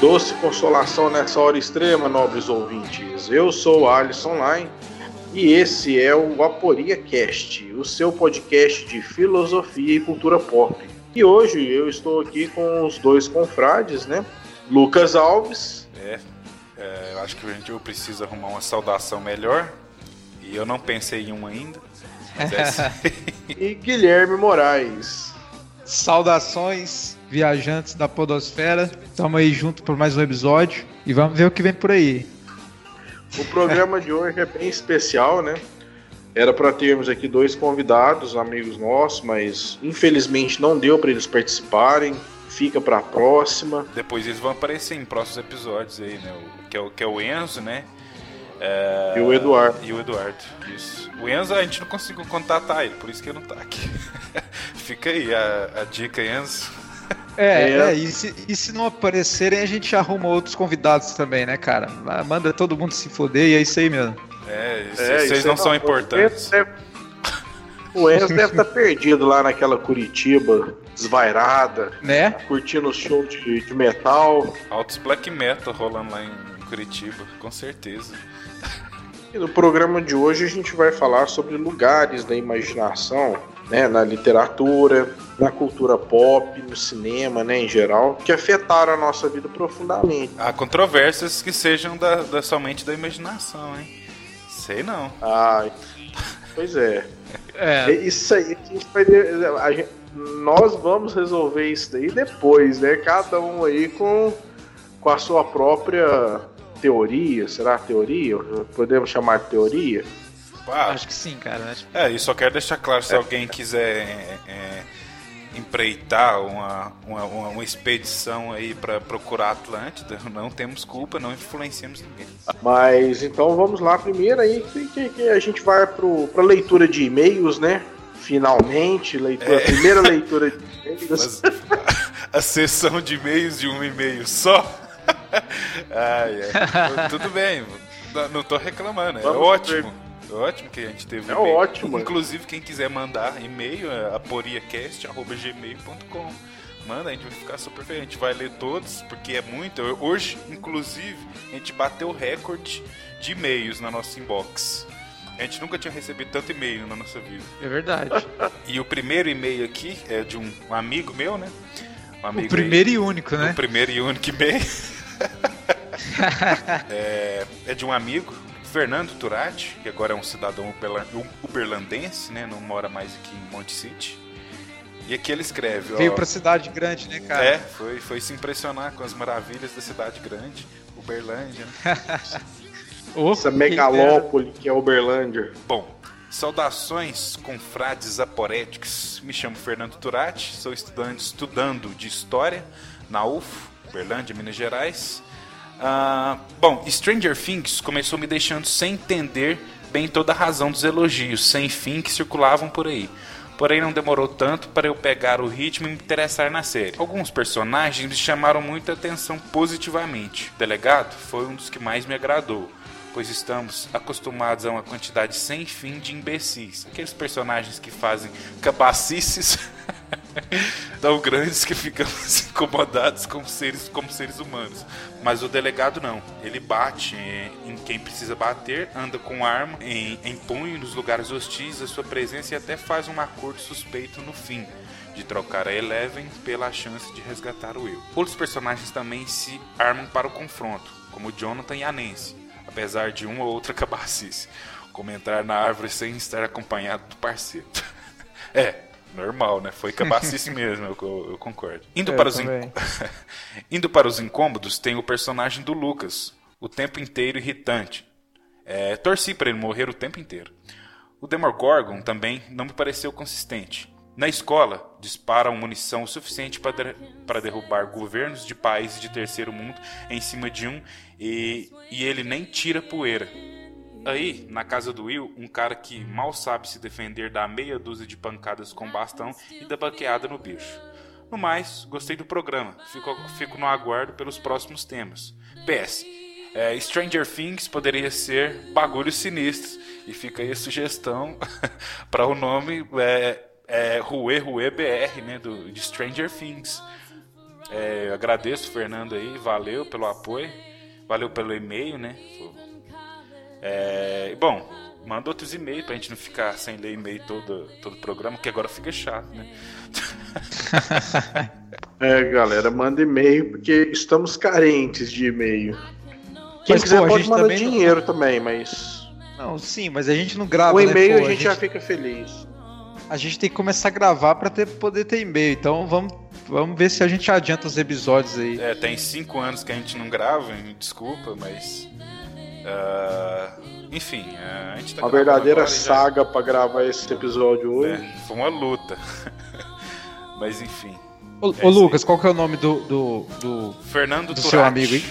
Doce consolação nessa hora extrema, nobres ouvintes. Eu sou Alisson Line e esse é o Aporia Cast, o seu podcast de filosofia e cultura pop. E hoje eu estou aqui com os dois confrades, né? Lucas Alves. É, é, eu acho que a gente eu preciso arrumar uma saudação melhor. E eu não pensei em uma ainda. Mas é e Guilherme Moraes. Saudações, viajantes da Podosfera. Estamos aí junto por mais um episódio e vamos ver o que vem por aí. O programa de hoje é bem especial, né? Era para termos aqui dois convidados, amigos nossos, mas infelizmente não deu para eles participarem. Fica para a próxima. Depois eles vão aparecer em próximos episódios aí, né? O, que, é o, que é o Enzo, né? É, E o Eduardo. E o Eduardo, isso. O Enzo a gente não conseguiu contatar ele, por isso que ele não tá aqui. Fica aí a, a dica, Enzo. É, É. é, e, se, e se não aparecerem, a gente arruma outros convidados também, né, cara? Manda todo mundo se foder e é isso aí mesmo. É, É, vocês isso não é são importantes. O Enzo deve- O Enzo deve estar perdido lá naquela Curitiba, desvairada, Né? curtindo o show de, de metal. Altos black metal rolando lá em Curitiba, com certeza. E no programa de hoje a gente vai falar sobre lugares da imaginação, né, na literatura, na cultura pop, no cinema, né, em geral, que afetaram a nossa vida profundamente. Há controvérsias que sejam da, da- somente da imaginação, hein? Sei não. Ah, pois é. É. É Isso aí, a gente vai a gente- nós vamos resolver isso daí depois, né? Cada um aí com, com a sua própria teoria. Será teoria? Podemos chamar de teoria? Acho que sim, cara. Acho- É, e só quero deixar claro, se alguém quiser é, é, empreitar uma, uma, uma, uma expedição aí pra procurar Atlântida, não temos culpa, não influenciamos ninguém. Mas então vamos lá primeiro aí que, que- que a gente vai para leitura de e-mails, né? Finalmente, leitura, primeira leitura de e-mails. Mas a, a sessão de e-mails de um e-mail só? Ai, ai. Tudo bem, não, tô reclamando, é Vamos ótimo. É ótimo que a gente teve É e-mail. ótimo. Inclusive, quem quiser mandar e-mail é aporiacast.gmail.com. Manda, a gente vai ficar super feliz. A gente vai ler todos, porque é muito. Hoje, inclusive, a gente bateu o recorde de e-mails na nossa inbox. A gente nunca tinha recebido tanto e-mail na nossa vida. É verdade. E o primeiro e-mail aqui é de um amigo meu, né? Um amigo O primeiro e único, aí, né? o primeiro e único e-mail. é, é de um amigo, Fernando Turati, que agora é um cidadão uberla- uberlandense, né? Não mora mais aqui em Monte City. E aqui ele escreve, ó, Veio pra cidade grande, né, cara? é, foi, foi se impressionar com as maravilhas da cidade grande, Uberlândia. né? Essa megalópole que é Uberlândia. Bom, saudações confrades aporéticos. Me chamo Fernando Turati, sou estudante estudando de História na UFO, Berlândia, Minas Gerais. Ah, bom, Stranger Things começou me deixando sem entender bem toda a razão dos elogios sem fim que circulavam por aí. Porém, não demorou tanto para eu pegar o ritmo e me interessar na série. Alguns personagens me chamaram muita atenção positivamente. O delegado foi um dos que mais me agradou pois estamos acostumados a uma quantidade sem fim de imbecis. Aqueles personagens que fazem cabacices tão grandes que ficamos incomodados como seres, como seres humanos. Mas o delegado não. Ele bate em quem precisa bater, anda com arma em, em punho nos lugares hostis, a sua presença e até faz um acordo suspeito no fim de trocar a Eleven pela chance de resgatar o eu. Outros personagens também se armam para o confronto, como Jonathan e a Nancy, apesar de uma ou outra cabacice. Como entrar na árvore sem estar acompanhado do parceiro. é, normal, né? Foi cabacice mesmo, eu, eu- concordo. Indo, Eu para os. Indo para os incômodos, tem o personagem do Lucas, o tempo inteiro irritante. É, torci para ele morrer o tempo inteiro. O Demogorgon também não me pareceu consistente. Na escola, disparam munição o suficiente para, para derrubar governos de países de terceiro mundo em cima de um e, e ele nem tira poeira. Aí, na casa do Will, um cara que mal sabe se defender dá meia dúzia de pancadas com bastão e dá baqueada no bicho. No mais, gostei do programa. Fico, fico no aguardo pelos próximos temas. PS. É, Stranger Things poderia ser Bagulhos Sinistros. E fica aí a sugestão para o nome é, é Rue Rue BR, né? Do, de Stranger Things. É, agradeço Fernando aí, valeu pelo apoio, valeu pelo e-mail, né? É, bom, manda outros e-mails pra gente não ficar sem ler e-mail todo, todo o programa, que agora fica chato, né? É, galera, manda e-mail porque estamos carentes de e-mail. Quem Mas, quiser pô, a pode gente mandar também não- dinheiro também, mas Não, sim, mas a gente não grava, o né, e-mail pô? a gente já fica feliz. a gente tem que começar a gravar pra ter, poder ter e-mail. Então vamos, vamos ver se a gente adianta os episódios aí. É, tem cinco anos que a gente não grava, me desculpa, mas. Ah, enfim, ah, a gente tá Uma verdadeira e já- saga pra gravar esse episódio hoje. É, foi uma luta. mas enfim. Ô, É ô, Lucas, qual que é o nome do, do, do, Fernando do Turati. seu amigo aí?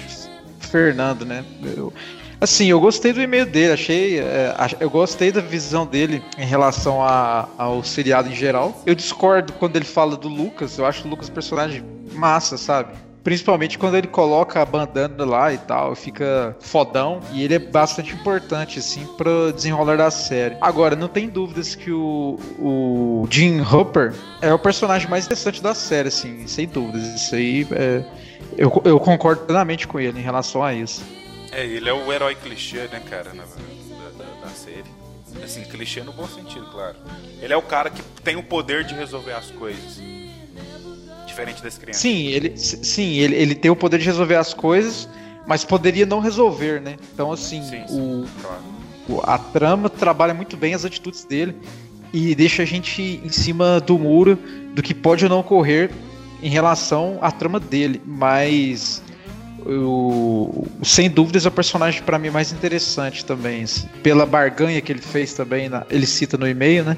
Fernando, né? Eu- assim, eu gostei do e-mail dele, achei. é, eu gostei da visão dele em relação a- ao seriado em geral. Eu discordo quando ele fala do Lucas, eu acho o Lucas um personagem massa, sabe? Principalmente quando ele coloca a bandana lá e tal, fica fodão. E ele é bastante importante, assim, pro desenrolar da série. Agora, não tem dúvidas que o, o Jim Hopper é o personagem mais interessante da série, assim, sem dúvidas. Isso aí é, eu, eu concordo plenamente com ele em relação a isso. É, ele é o herói clichê, né, cara, na, da, da- da série. Assim, clichê no bom sentido, claro. Ele é o cara que tem o poder de resolver as coisas. Diferente das crianças. Sim, ele, sim ele, ele tem o poder de resolver as coisas, mas poderia não resolver, né? Então, assim, Sim, o, sim, claro. o- a trama trabalha muito bem as atitudes dele e deixa a gente em cima do muro do que pode ou não ocorrer em relação à trama dele, mas o, sem dúvidas é o personagem para mim mais interessante também, pela barganha que ele fez também, na- ele cita no e-mail, né?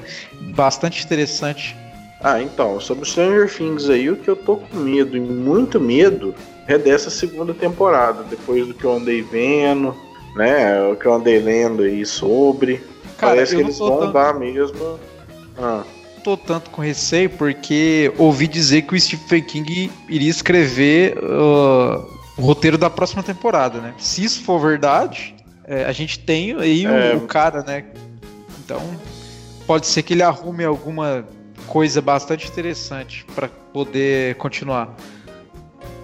Bastante interessante. Ah, então, sobre Stranger Things aí, o que eu tô com medo, e muito medo, é dessa segunda temporada, depois do que eu andei vendo, né? O que eu andei lendo aí sobre. Cara, Parece que eles vão tanto- dar mesmo. Ah, tô tanto com receio porque ouvi dizer que o Stephen King iria escrever uh, o roteiro da próxima temporada, né? Se isso for verdade, é, a gente tem aí o- É. o, cara, né? Então pode ser que ele arrume alguma coisa bastante interessante pra poder continuar.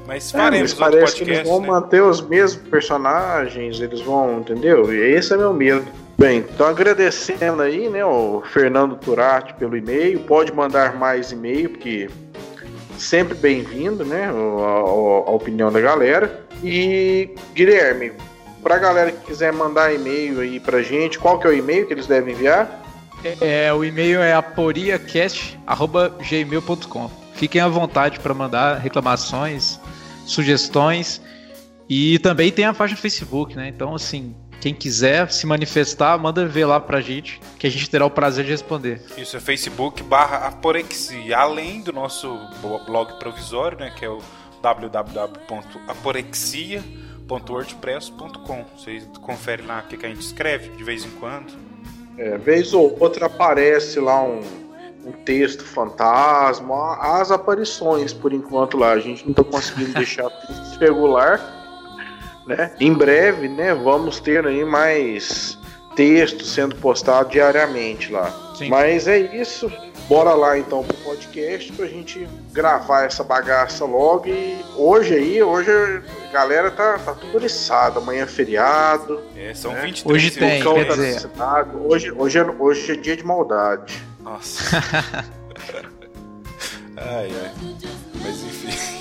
Mas é, mas faremos outro parece que eles podcast, vão né? manter os mesmos personagens, eles vão, entendeu? E esse é meu medo. Bem, então agradecendo aí, né, o Fernando Turati pelo e-mail. Pode mandar mais e-mail, porque sempre bem-vindo, né, a, a opinião da galera. E Guilherme, pra galera que quiser mandar e-mail aí pra gente, qual que é o e-mail que eles devem enviar? É, o e-mail é aporiacast@gmail.com. Fiquem à vontade para mandar reclamações, sugestões e também tem a página Facebook, né? Então assim, quem quiser se manifestar, manda ver lá pra gente, que a gente terá o prazer de responder. Isso é Facebook barra Aporexia. Além do nosso blog provisório, né? Que é o www.aporexia.wordpress.com. Vocês conferem lá o que a gente escreve de vez em quando. É, vez ou outra aparece lá um, um texto fantasma, as aparições por enquanto lá. A gente não tá conseguindo deixar regular, né? Em breve, né, vamos ter aí mais textos sendo postados diariamente lá. Sim. Mas é isso. Bora lá então pro podcast pra gente gravar essa bagaça logo. E hoje aí, hoje a galera tá, tá tudo oriçada. Amanhã é feriado. É, são É. 23 Hoje tem, quer tá dizer- cidade. Hoje, hoje, é, hoje é dia de maldade. Nossa. ai, ai. Mas enfim.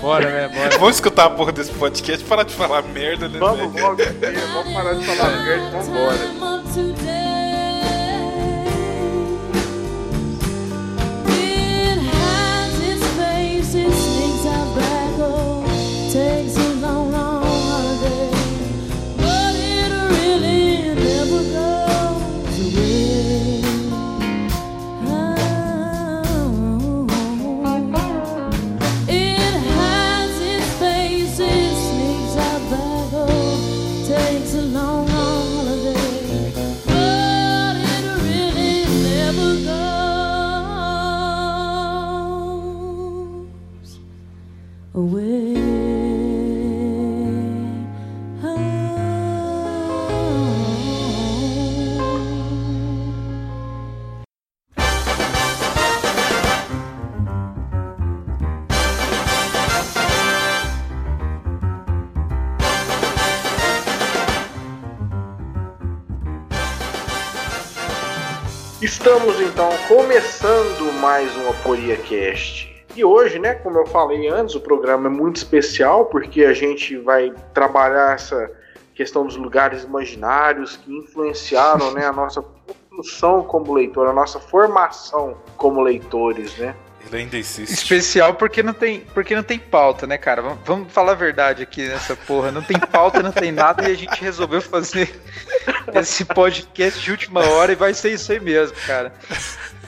Bora, né? Bora. Vamos escutar a porra desse podcast e parar de falar merda, né? Vamos logo, vamos parar de falar merda e então começando mais um Aporia Cast. E hoje, né, como eu falei antes, o programa é muito especial porque a gente vai trabalhar essa questão dos lugares imaginários que influenciaram, né, a nossa construção como leitor, a nossa formação como leitores, né? Ele ainda insiste. Especial porque não tem, porque não tem pauta, né, cara? Vamos, vamos falar a verdade aqui nessa porra. Não tem pauta, não tem nada e a gente resolveu fazer esse podcast de última hora e vai ser isso aí mesmo, cara.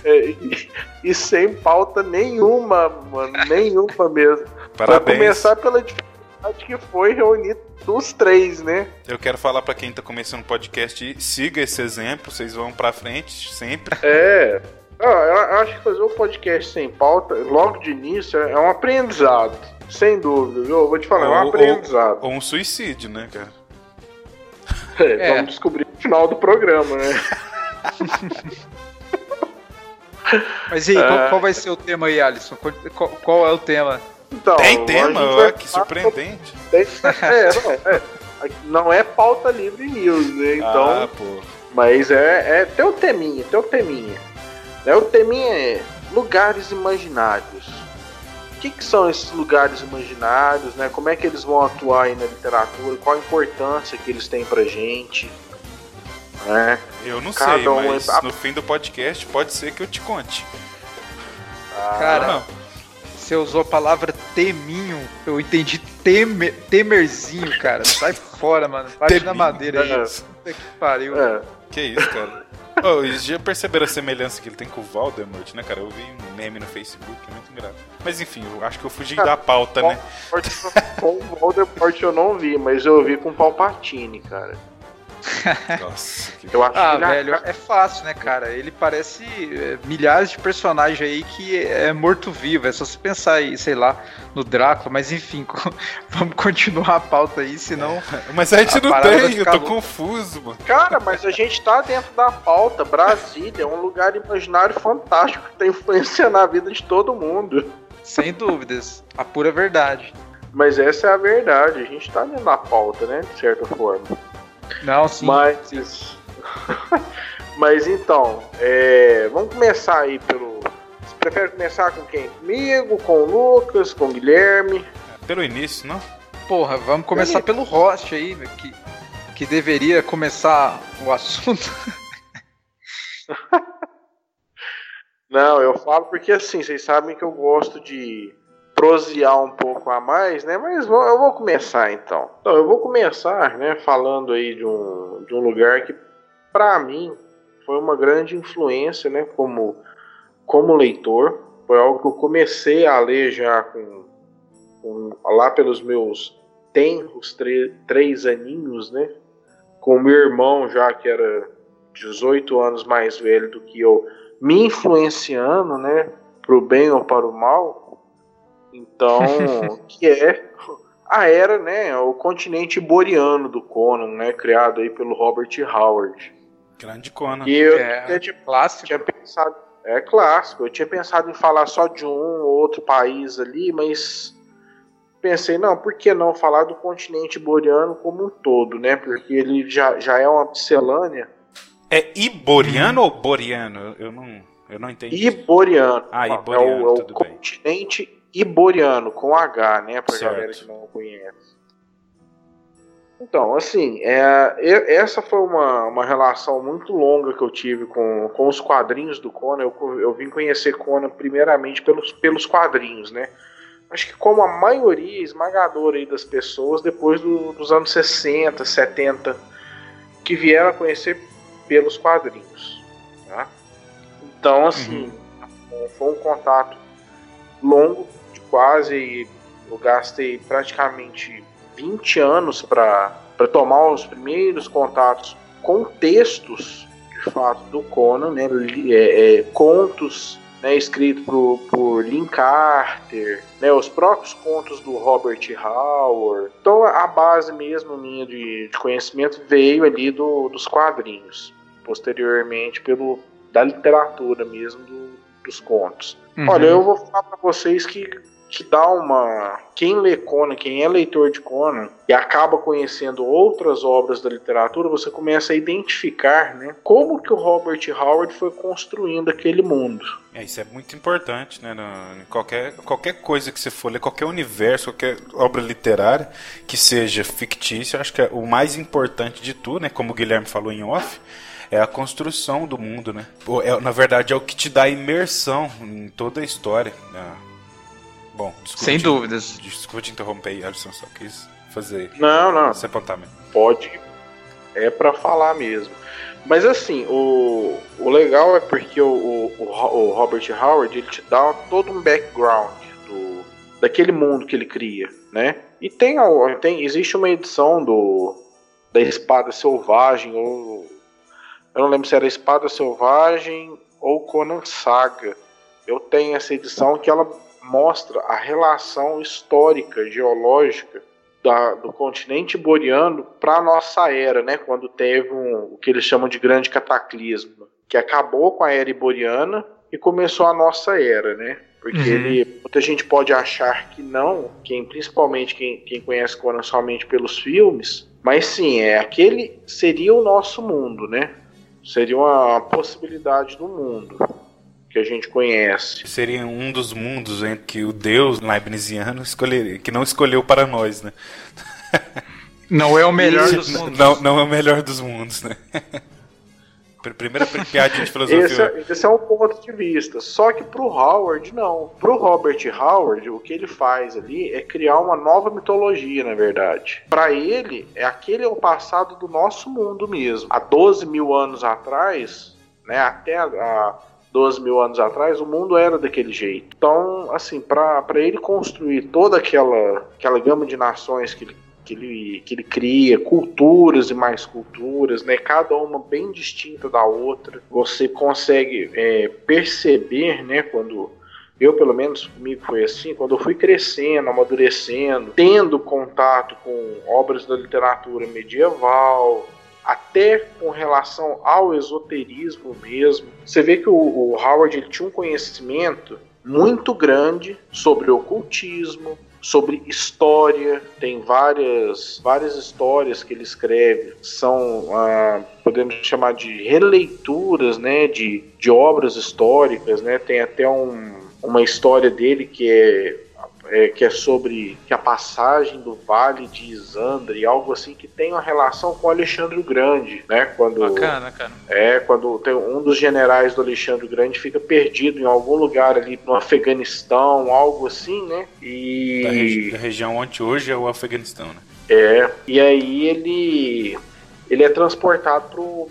É, e, e sem pauta nenhuma, mano, nenhuma mesmo. Pra Parabéns. começar pela dificuldade que foi reunir os três, né? Eu quero falar pra quem tá começando o podcast, siga esse exemplo, vocês vão pra frente sempre. É. Ah, eu acho que fazer um podcast sem pauta, logo de início, é um aprendizado. Sem dúvida, viu? Eu vou te falar, é um Ou- aprendizado. Ou um suicídio, né, cara? É, É. Vamos descobrir no final do programa, né? Mas e aí, qual, qual vai ser o tema aí, Alisson? Qual, qual é o tema? Então, Tem tema, vai que surpreendente. sobre- É, não, é. Não é pauta livre news, né? Então, ah, pô. Mas é, é tem o teminha, tem o teminha. Né? O teminha é lugares imaginários. O que, que são esses lugares imaginários, né? Como é que eles vão atuar aí na literatura? Qual a importância que eles têm pra gente? Né? Eu não Cada sei, um mas é- no fim do podcast pode ser que eu te conte. Cara, não. você usou a palavra teminho, eu entendi temer, temerzinho, cara. Sai fora, mano. Bate na madeira aí. né? Puta que pariu. É. Que isso, cara. Eles já perceberam a semelhança que ele tem com o Voldemort, né, cara? Eu vi um meme no Facebook, é muito engraçado. Mas enfim, eu acho que eu fugi da pauta, né? Com o Voldemort eu não vi, mas eu vi com o Palpatine, cara. Nossa, que... Eu acho Ah, que velho, é fácil, né, cara? Ele parece é, milhares de personagens aí que é morto-vivo. É só você pensar aí, sei lá, no Drácula, mas enfim, vamos continuar a pauta aí, senão. Mas a gente A não tem, eu tô louca. confuso, mano. Cara, mas a gente tá dentro da pauta. Brasília é um lugar imaginário fantástico que tá influenciando a vida de todo mundo. Sem dúvidas. A pura verdade. Mas essa é a verdade. A gente tá dentro da pauta, né? De certa forma. Não, sim. Mas. Mas então, é, vamos começar aí pelo. Você prefere começar com quem? Comigo, com o Lucas, com o Guilherme? Pelo início, não? Porra, vamos começar pelo host aí, meu, que, que deveria começar o assunto. Não, eu falo porque assim, vocês sabem que eu gosto de prosear um pouco a mais, né? Mas vou- eu vou começar então. Então, eu vou começar, né, falando aí de um, de um lugar que, pra mim, foi uma grande influência, né, como, como leitor. Foi algo que eu comecei a ler já com, com- lá pelos meus tenros três aninhos, né? Com meu irmão já que era 18 anos mais velho do que eu, me influenciando, né, pro bem ou para o mal. Então, que é a era, né, o continente boreano do Conan, né, criado aí pelo Robert Howard. Grande Conan. E eu É. tipo, Clássico. tinha pensado, é clássico, eu tinha pensado em falar só de um ou outro país ali, mas pensei, não, por que não falar do continente boreano como um todo, né? Porque ele já, já é uma miscelânea É Iboriano ou Boriano? Eu não, eu não entendi. Iboriano. Ah, É Iboriano, o, é o tudo bem. Iboriano, com H, né? Pra Certo. galera que não conhece. Então, assim, é, essa foi uma, uma relação muito longa que eu tive com, com os quadrinhos do Conan. Eu, eu vim conhecer Conan primeiramente pelos, pelos quadrinhos, né? Acho que como a maioria esmagadora das pessoas, depois do- dos anos 60, 70, que vieram a conhecer pelos quadrinhos. Tá? Então, assim, foi um contato longo, quase. Eu gastei praticamente 20 anos para tomar os primeiros contatos com textos, de fato, do Conan, né? é, é, contos né, escrito por, por Lynn Carter, né, os próprios contos do Robert Howard. Então a base mesmo minha de, de conhecimento veio ali do, dos quadrinhos, posteriormente pelo da literatura mesmo do- dos contos. Uhum. Olha, eu vou falar pra vocês que que dá uma. Quem lê Conan, quem é leitor de Conan e acaba conhecendo outras obras da literatura, você começa a identificar, né, como que o Robert Howard foi construindo aquele mundo. É, isso é muito importante, né? no- qualquer, qualquer coisa que você for ler, qualquer universo, qualquer obra literária que seja fictícia, acho que é o mais importante de tudo, né? Como o Guilherme falou em off, é a construção do mundo, né? É- na verdade, é o que te dá imersão em toda a história. né? Bom, desculpa. Sem te- dúvidas. Desculpa te interromper aí, Alisson, só quis fazer Não, não. esse apontamento. pode é pra falar mesmo. Mas assim, o, o legal é porque o, o, o Ro- o Robert Howard ele te dá todo um background do, daquele mundo que ele cria, né? E tem, tem existe uma edição do da Espada Selvagem ou eu não lembro se era Espada Selvagem ou Conan Saga. Eu tenho essa edição que ela mostra a relação histórica, geológica da- do continente boreano para a nossa era, né? Quando teve um, o que eles chamam de grande cataclismo, que acabou com a era iboriana e começou a nossa era, né? Porque Uhum. ele, muita gente pode achar que não, quem, principalmente quem, quem conhece Conan somente pelos filmes, mas sim, é aquele seria o nosso mundo, né? Seria uma possibilidade do mundo que a gente conhece. Seria um dos mundos em que o Deus leibniziano escolheria, que não escolheu para nós, né? Não é o melhor Isso, dos mundos. Não, não é o melhor dos mundos, né? Pr- Primeira piadinha de filosofia. Esse, é- esse é um ponto de vista. Só que pro Howard, não. Pro Robert Howard, o que ele faz ali é criar uma nova mitologia, na verdade. Pra ele, é aquele é o passado do nosso mundo mesmo. Há 12 mil anos atrás, né, até a 12 mil anos atrás, o mundo era daquele jeito. Então, assim, pra ele construir toda aquela, aquela gama de nações que ele que ele, que ele cria, culturas e mais culturas, né? Cada uma bem distinta da outra. Você consegue é, perceber, né? Quando eu, pelo menos comigo foi assim, quando eu fui crescendo, amadurecendo, tendo contato com obras da literatura medieval, até com relação ao esoterismo mesmo. Você vê que o, o Howard ele tinha um conhecimento muito grande sobre ocultismo, sobre história. Tem várias, várias histórias que ele escreve, são, ah, podemos chamar de releituras né, de, de obras históricas. Né? Tem até um, uma história dele que é é, que é sobre que a passagem do Vale de Isandre, algo assim que tem uma relação com Alexandre o Grande, né? Quando Bacana, cara. é quando tem um dos generais do Alexandre o Grande fica perdido em algum lugar ali no Afeganistão, algo assim, né? E Da, regi- da região onde hoje é o Afeganistão, né? é, e aí ele ele é transportado pro, pro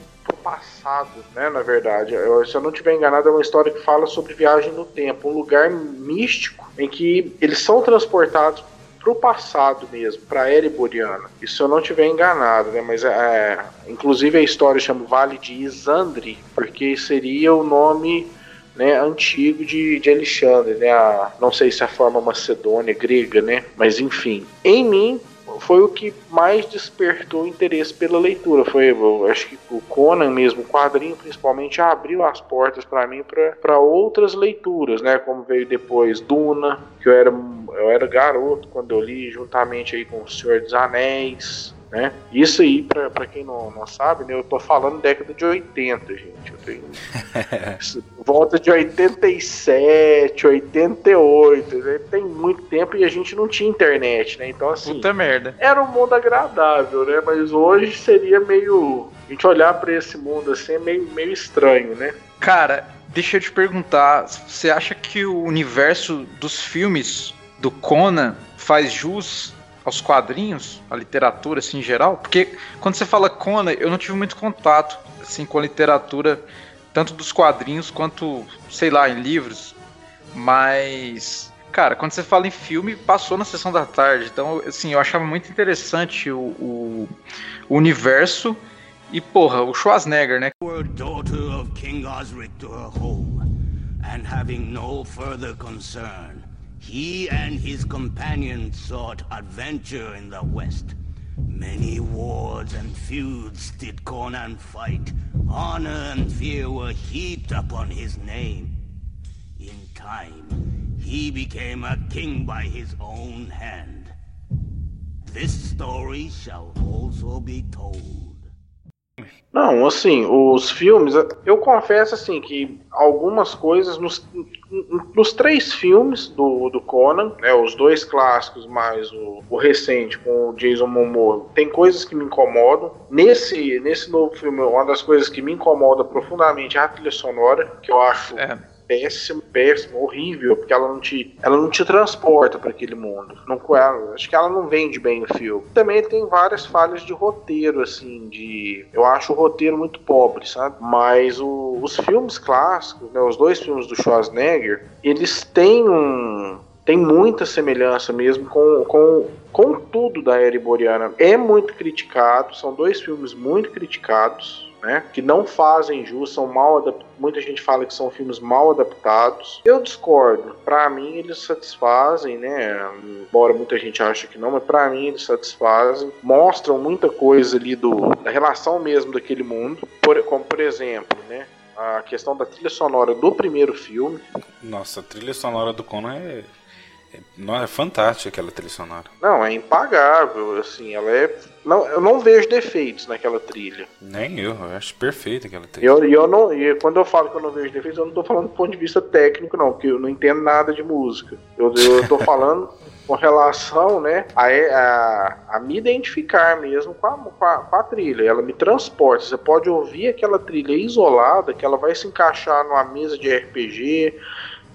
passado, né, na verdade. Eu- se eu não estiver enganado, é uma história que fala sobre viagem no tempo, um lugar místico em que eles são transportados pro passado mesmo, pra era iboriana. E se eu não estiver enganado, né, mas é, inclusive a história chama Vale de Isandre, porque seria o nome né, antigo de, de Alexandre, né? A, não sei se é a forma macedônia, grega, né? Mas enfim. Em mim foi o que mais despertou interesse pela leitura. Foi, eu acho que o Conan mesmo, o quadrinho principalmente, abriu as portas para mim para outras leituras, né? Como veio depois Duna, que eu era, eu era garoto quando eu li, juntamente aí com O Senhor dos Anéis. Né? Isso aí, pra, pra quem não, não sabe, né, eu tô falando década de 80, gente. Eu tenho volta de 87, 88, né? tem muito tempo e a gente não tinha internet, né? Então, assim, Puta merda. era um mundo agradável, né? Mas hoje seria meio. A gente olhar pra esse mundo assim é meio, meio estranho, né? Cara, deixa eu te perguntar, você acha que o universo dos filmes do Conan faz jus aos quadrinhos, à literatura assim em geral? Porque quando você fala Conan, eu não tive muito contato assim com a literatura, tanto dos quadrinhos quanto, sei lá, em livros. Mas, cara, quando você fala em filme, passou na sessão da tarde. Então, assim, eu achava muito interessante o, o- o universo e, porra, o Schwarzenegger, né? Daughter of King Osric to her home, and having no further concern, he and his companions sought adventure in the West. Many wars and feuds did Conan fight. Honor and fear were heaped upon his name. In time, he became a king by his own hand. This story shall also be told. Não, assim, os filmes, eu confesso assim que algumas coisas nos, nos três filmes do, do Conan, né, os dois clássicos mais o, o recente com o Jason Momoa, tem coisas que me incomodam. Nesse, nesse novo filme, uma das coisas que me incomoda profundamente é a trilha sonora, que eu acho É. péssimo, péssimo, horrível, porque ela não te, ela não te transporta para aquele mundo. Não, ela, acho que ela não vende bem o filme. Também tem várias falhas de roteiro, assim, de, eu acho o roteiro muito pobre, sabe? Mas o- os filmes clássicos, né, os dois filmes do Schwarzenegger, eles têm um tem muita semelhança mesmo com, com, com tudo da era iboriana. É muito criticado, são dois filmes muito criticados, né? Que não fazem jus, são mal adaptados. Muita gente fala que são filmes mal adaptados. Eu discordo. Pra mim eles satisfazem, né? Embora muita gente ache que não, mas pra mim eles satisfazem. Mostram muita coisa ali do da relação mesmo daquele mundo. Por, como por exemplo, né? A questão da trilha sonora do primeiro filme. Nossa, a trilha sonora do Conan é. É, não, é fantástica aquela trilha sonora. Não, é impagável, assim, ela é. Não, eu não vejo defeitos naquela trilha. Nem eu, eu acho perfeita aquela trilha. E eu, eu não, e quando eu falo que eu não vejo defeitos, eu não tô falando do ponto de vista técnico, não, porque eu não entendo nada de música. Eu, tô falando com relação, né, a, a, a me identificar mesmo com a, com, a, com a trilha. Ela me transporta. Você pode ouvir aquela trilha isolada, que ela vai se encaixar numa mesa de RPG,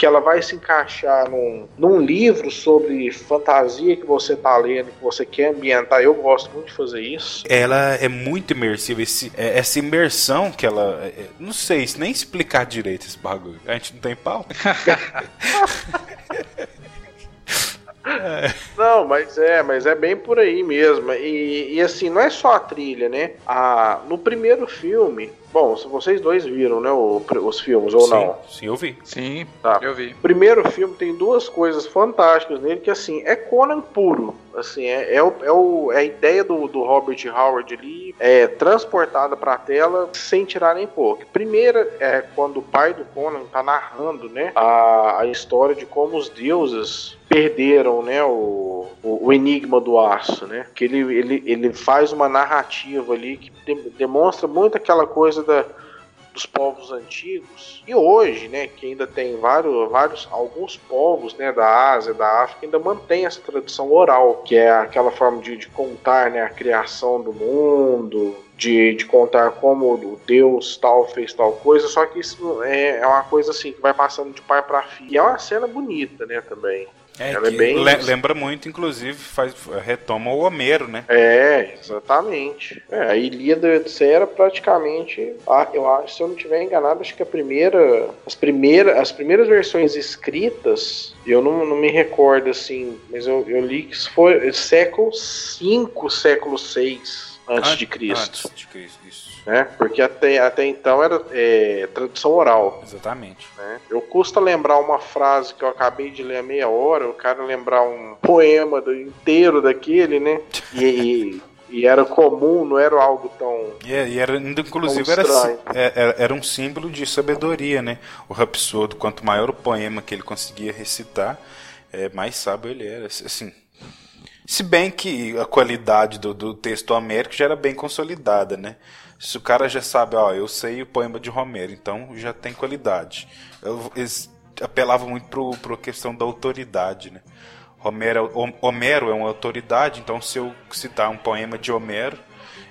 que ela vai se encaixar num, num livro sobre fantasia que você tá lendo, que você quer ambientar. Eu gosto muito de fazer isso. Ela é muito imersiva. Esse, é- essa imersão que ela. é- é- não sei nem explicar direito esse bagulho. A gente não tem pau? Não, mas é, mas é bem por aí mesmo. E, e assim, não é só a trilha, né? A, no primeiro filme, bom, se vocês dois viram, né, o- os filmes ou sim, não? Sim, eu vi. Sim, Tá. eu vi. O primeiro filme tem duas coisas fantásticas nele, que assim, é Conan puro. Assim, é, é, o, é, o- é a ideia do, do Robert Howard ali, é transportada pra tela sem tirar nem pôr. Primeira é quando o pai do Conan tá narrando, né, a, a história de como os deuses perderam, né, o, o, o enigma do aço, né? Que ele, ele, ele faz uma narrativa ali que de- demonstra muito aquela coisa da, dos povos antigos e hoje, né, que ainda tem vários, vários alguns povos, né, da Ásia, da África ainda mantém essa tradição oral, que é aquela forma de, de contar, né, a criação do mundo, de, de contar como o Deus tal fez tal coisa, só que isso é, é uma coisa assim que vai passando de pai para filho. E é uma cena bonita, né, também. É, Ela é bem- le- lembra muito, inclusive, faz, retoma o Homero, né? É, exatamente. É, a Ilíada e a Odisseia era praticamente, eu acho, se eu não estiver enganado, acho que a primeira, as primeiras, as primeiras versões escritas, eu não, não me recordo assim, mas eu, eu li que isso foi século V, século VI antes An- de Cristo, Antes de Cristo, isso. né? Porque até, até então era é, tradução oral. Exatamente. né? Eu custa lembrar uma frase que eu acabei de ler há meia hora, eu quero lembrar um poema do- inteiro daquele, né? E, e- e era comum, não era algo tão. É- e era, inclusive, Tão era, estranho. é- era, era um símbolo de sabedoria, né? O Rapsodo, quanto maior o poema que ele conseguia recitar, é, mais sábio ele era. Assim, se bem que a qualidade do, do texto homérico já era bem consolidada, né? Se o cara já sabe, ó, eu sei o poema de Romero, então já tem qualidade. Eles apelavam muito pro, pro questão da autoridade, né? Homero, Hom- Homero é uma autoridade, então se eu citar um poema de Homero,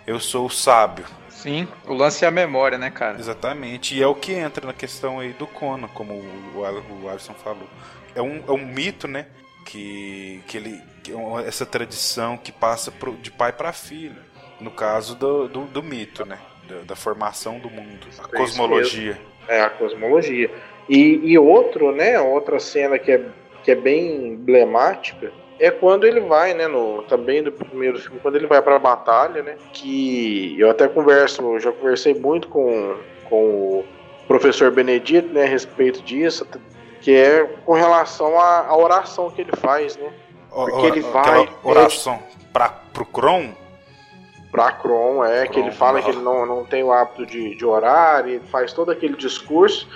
eu sou o sábio. Sim, o lance é a memória, né, cara? Exatamente. E é o que entra na questão aí do Conan, como o, Al- o Alisson falou. É um, é um mito, né? Que, que ele. É essa tradição que passa pro- de pai para filho. No caso do, do, do mito, né? Da, da formação do mundo. A isso cosmologia. É a cosmologia. E, e outro, né? Outra cena que é, que é bem emblemática é quando ele vai, né? No, também do primeiro filme, quando ele vai pra batalha, né? Que eu até converso, eu já conversei muito com, com o professor Benedito, né, a respeito disso, que é com relação à, à oração que ele faz, né? Porque Ora- ele vai- oração pra, pro Kron. Pra Kron, é, que ele Kron, fala que ele não, não tem o hábito de, de orar, e ele faz todo aquele discurso,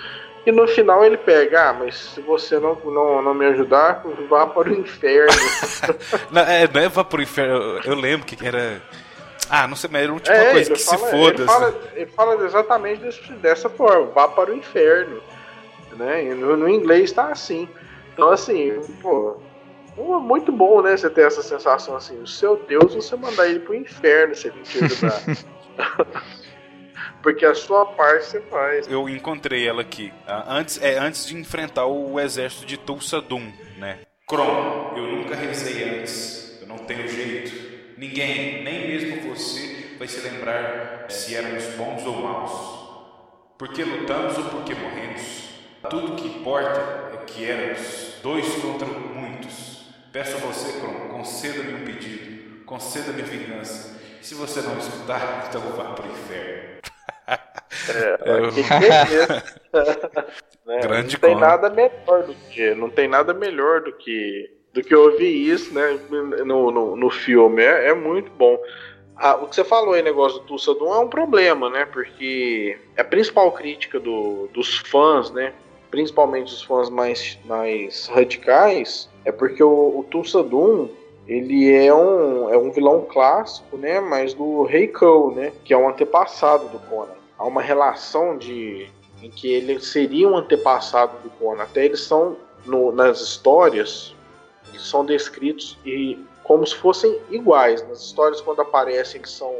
e no final ele pega, ah, mas se você não, não, não me ajudar, vá para o inferno. Não, é, não é vá pro inferno. Eu, lembro que era. Ah, não sei, mas era uma tipo é, coisa ele que fala, se ele foda. fala, assim. ele fala exatamente desse- dessa forma, vá para o inferno. Né? No, no inglês tá assim. Então, assim, pô, muito bom, né? Você ter essa sensação assim, o seu Deus, você mandar ele pro inferno se ele te ajudar. Porque a sua parte você faz. Eu encontrei ela aqui. ah, antes, é, antes de enfrentar o exército de Tulsa Doom, né? Kron, eu nunca rezei antes. Eu não tenho jeito. Ninguém, nem mesmo você, vai se lembrar se éramos bons ou maus. Por que lutamos ou por que morremos? Tudo que importa é que éramos dois contra muitos. Peço a você, conceda-me um pedido. Conceda-me vingança. Se você não escutar, então vá para o inferno. É, que que é? Né? Grande não tem Conan. nada melhor do que não tem nada melhor do que do que ouvir isso né no, no, no filme é, é muito bom Ah, o que você falou aí negócio do Tulsa Doom é um problema né porque a principal crítica do, dos fãs né principalmente os fãs mais mais radicais é porque o, o Tulsa Doom ele é um, é um vilão clássico, né? Mas do Rei Kou, né? Que é um antepassado do Conan. Há uma relação de em que ele seria um antepassado do Conan. Até eles são no- nas histórias eles são descritos e como se fossem iguais. Nas histórias quando aparecem eles são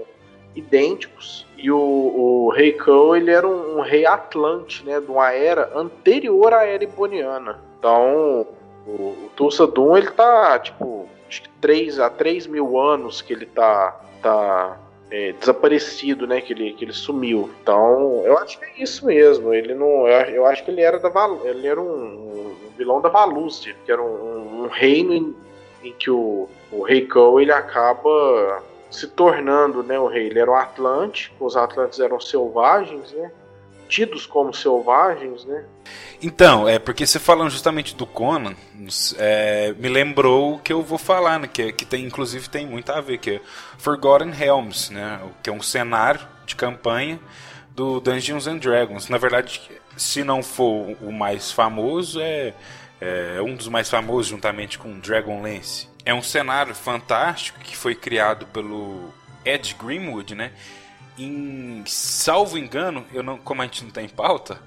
idênticos. E o, o Rei Kou ele era um, um rei atlante, né? De uma era anterior à era iboniana. Então o, o Tulsa Doom ele tá tipo acho que 3 a 3 mil anos que ele tá, tá é, desaparecido, né? Que ele, que ele sumiu. Então, eu acho que é isso mesmo. Ele não. Eu, eu acho que ele era da Val, ele era um, um vilão da Valúcia, que era um, um reino em, em que o, o rei Kou ele acaba se tornando né, o rei. Ele era um Atlante, os Atlantes eram selvagens, né? Tidos como selvagens, né? Então, é porque você falando justamente do Conan, é, me lembrou o que eu vou falar, né? Que, que tem, inclusive tem muito a ver, que é Forgotten Realms, né? o Que é um cenário de campanha do Dungeons and Dragons. Na verdade, se não for o mais famoso, é, é um dos mais famosos juntamente com Dragonlance. É um cenário fantástico que foi criado pelo Ed Greenwood, né? Em salvo engano, eu não, como a gente não tem pauta,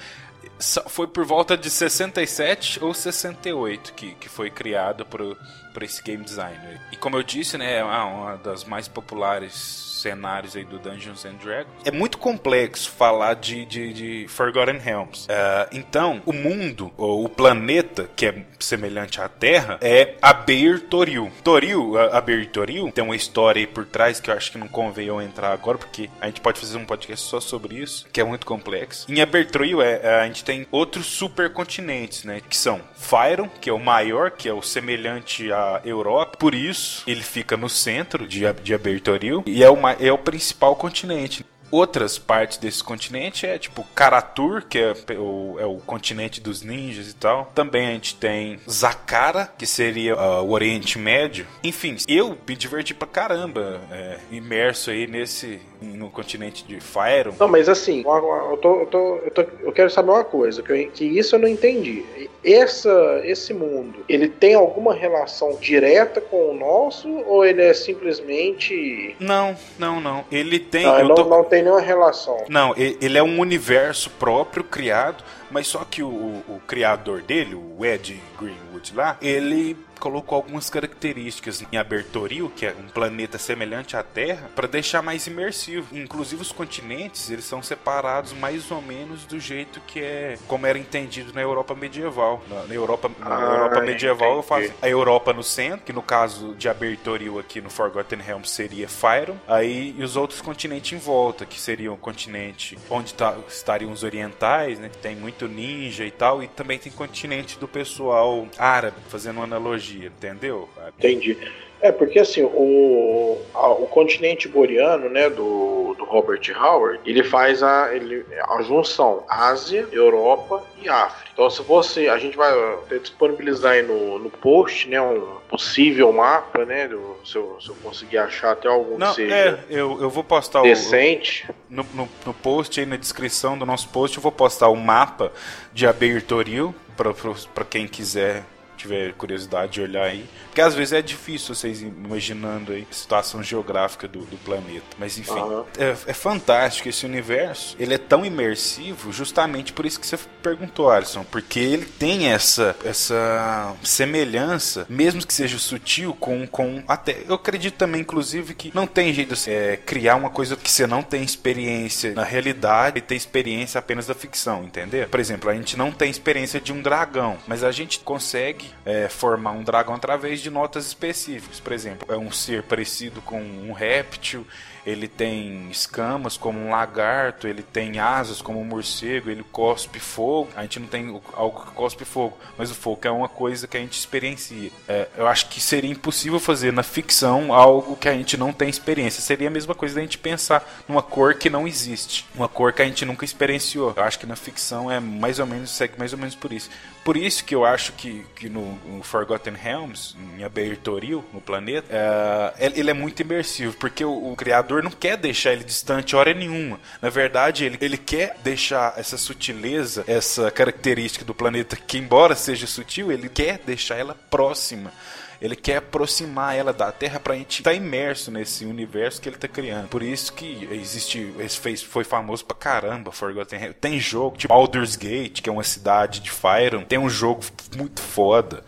foi por volta de 67 ou 68 que, que foi criado por, por esse game designer. E como eu disse, né, é uma, das mais populares cenários aí do Dungeons and Dragons. É muito complexo falar de, de, de Forgotten Realms. Ah, então, o mundo, ou o planeta, que é semelhante à Terra, é Aber Toril. Toril, a- Toril, tem uma história aí por trás que eu acho que não convém eu entrar agora, porque a gente pode fazer um podcast só sobre isso, que é muito complexo. Em Aber Toril, é, a gente tem outros supercontinentes, né, que são Fyron, que é o maior, que é o semelhante Europa, por isso ele fica no centro de, de Aber Toril, e é o, ma- é o principal continente. Outras partes desse continente é tipo Karatur, que é o, é o continente dos ninjas e tal. Também a gente tem Zakara, que seria ah, o Oriente Médio. Enfim, eu me diverti pra caramba, é, imerso aí nesse no continente de Fyron. Não, mas assim, uma- uma- eu, tô, eu, tô, eu, tô- eu quero saber uma coisa, que, eu- que isso eu não entendi. Essa, esse mundo, ele tem alguma relação direta com o nosso ou ele é simplesmente. Não, não, não. Ele tem. Não, eu não, tô- não tem nenhuma relação. Não, ele é um universo próprio criado, mas só que o, o criador dele, o Ed Greenwood lá, ele colocou algumas características em Abertoril, que é um planeta semelhante à Terra, para deixar mais imersivo. Inclusive os continentes, eles são separados mais ou menos do jeito que é como era entendido na Europa medieval. Na, Europa, na Ah, Europa medieval eu faço a Europa no centro, que no caso de Abertoril aqui no Forgotten Realms seria Fyron, aí e os outros continentes em volta, que seriam o continente onde tá- estariam os orientais, né, que tem muito ninja e tal, e também tem continente do pessoal árabe, fazendo uma analogia, entendeu? Entendi. É, porque assim, o, a- o continente boreano, né, do, do Robert Howard, ele faz a, ele, a junção Ásia, Europa e África. Então, se você, a gente vai até disponibilizar aí no, no post, né, um possível mapa, né, do, se, eu, se eu conseguir achar até algum Não, que seja é, eu, eu vou postar o, decente. no, no, no post aí na descrição do nosso post eu vou postar o mapa de Abertoril para quem quiser tiver curiosidade de olhar aí. Porque às vezes é difícil vocês imaginando aí a situação geográfica do, do planeta. Mas enfim, Aham. é, é fantástico esse universo. Ele é tão imersivo justamente por isso que você perguntou, Alisson. Porque ele tem essa, essa semelhança, mesmo que seja sutil, com, com até. Eu acredito também, inclusive, que não tem jeito de é, criar uma coisa que você não tem experiência na realidade e ter experiência apenas da ficção, entendeu? Por exemplo, a gente não tem experiência de um dragão, mas a gente consegue é, formar um dragão através de notas específicas. Por exemplo, é um ser parecido com um réptil, ele tem escamas como um lagarto, ele tem asas como um morcego, ele cospe fogo. A gente não tem algo que cospe fogo, mas o fogo é uma coisa que a gente experiencia. É, eu acho que seria impossível fazer na ficção algo que a gente não tem experiência. Seria a mesma coisa da gente pensar numa cor que não existe, uma cor que a gente nunca experienciou. Eu acho que na ficção é mais ou menos segue mais ou menos por isso. Por isso que eu acho que, que no, no Forgotten Realms, em Abertoril, no planeta, é, ele ele é muito imersivo, porque o, o criador não quer deixar ele distante hora nenhuma. Na verdade, ele, ele quer deixar essa sutileza, essa característica do planeta, que embora seja sutil, ele quer deixar ela próxima. Ele quer aproximar ela da Terra pra gente estar imerso nesse universo que ele tá criando. Por isso que existe. Esse fez, foi famoso pra caramba, Forgotten Realms. Tem jogo tipo Baldur's Gate, que é uma cidade de Fyron. Tem um jogo muito foda.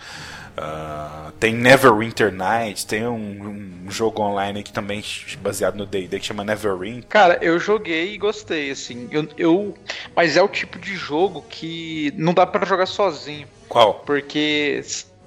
Ah, tem Neverwinter Nights, tem um, um jogo online que também baseado no D&D que chama Neverwinter. Cara, eu joguei e gostei, assim. Eu, eu, mas é o tipo de jogo que não dá pra jogar sozinho, Qual? porque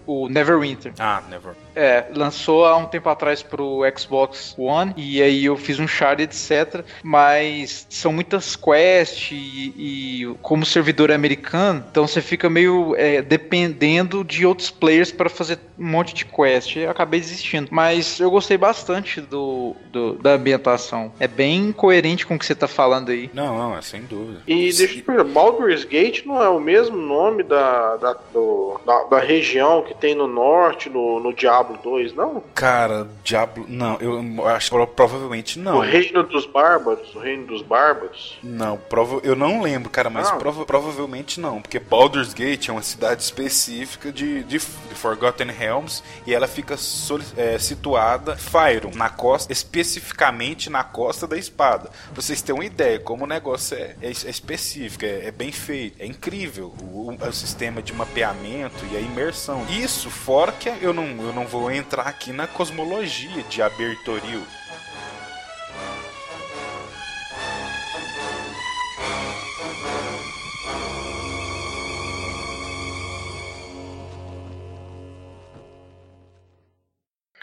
o Neverwinter Ah, Never. é, lançou há um tempo atrás pro Xbox One e aí eu fiz um char etc. Mas são muitas quests e, e como o servidor é americano, então você fica meio é, dependendo de outros players para fazer um monte de quest. Eu acabei desistindo, mas eu gostei bastante do, do- da ambientação. É bem coerente com o que você tá falando aí. Não, não, é sem dúvida. E deixa eu te perguntar, Baldur's Gate não é o mesmo nome da, da, do- da, da região que tem no norte, no, no Diablo 2, não? Cara, Diablo. Não, eu acho que pro- provavelmente não. O Reino dos Bárbaros, o Reino dos Bárbaros. Não, prova... eu não lembro, cara, mas Ah. prova- provavelmente não, porque Baldur's Gate é uma cidade específica de, de, de Forgotten Realms e ela fica soli- é, situada Fyron, na costa, especificamente na costa da espada. Pra vocês terem uma ideia como o negócio é, é, é específico, é, é bem feito, é incrível o, o- o sistema de mapeamento e a imersão. Isso fora que eu não, eu não vou entrar aqui na cosmologia de Abertoril.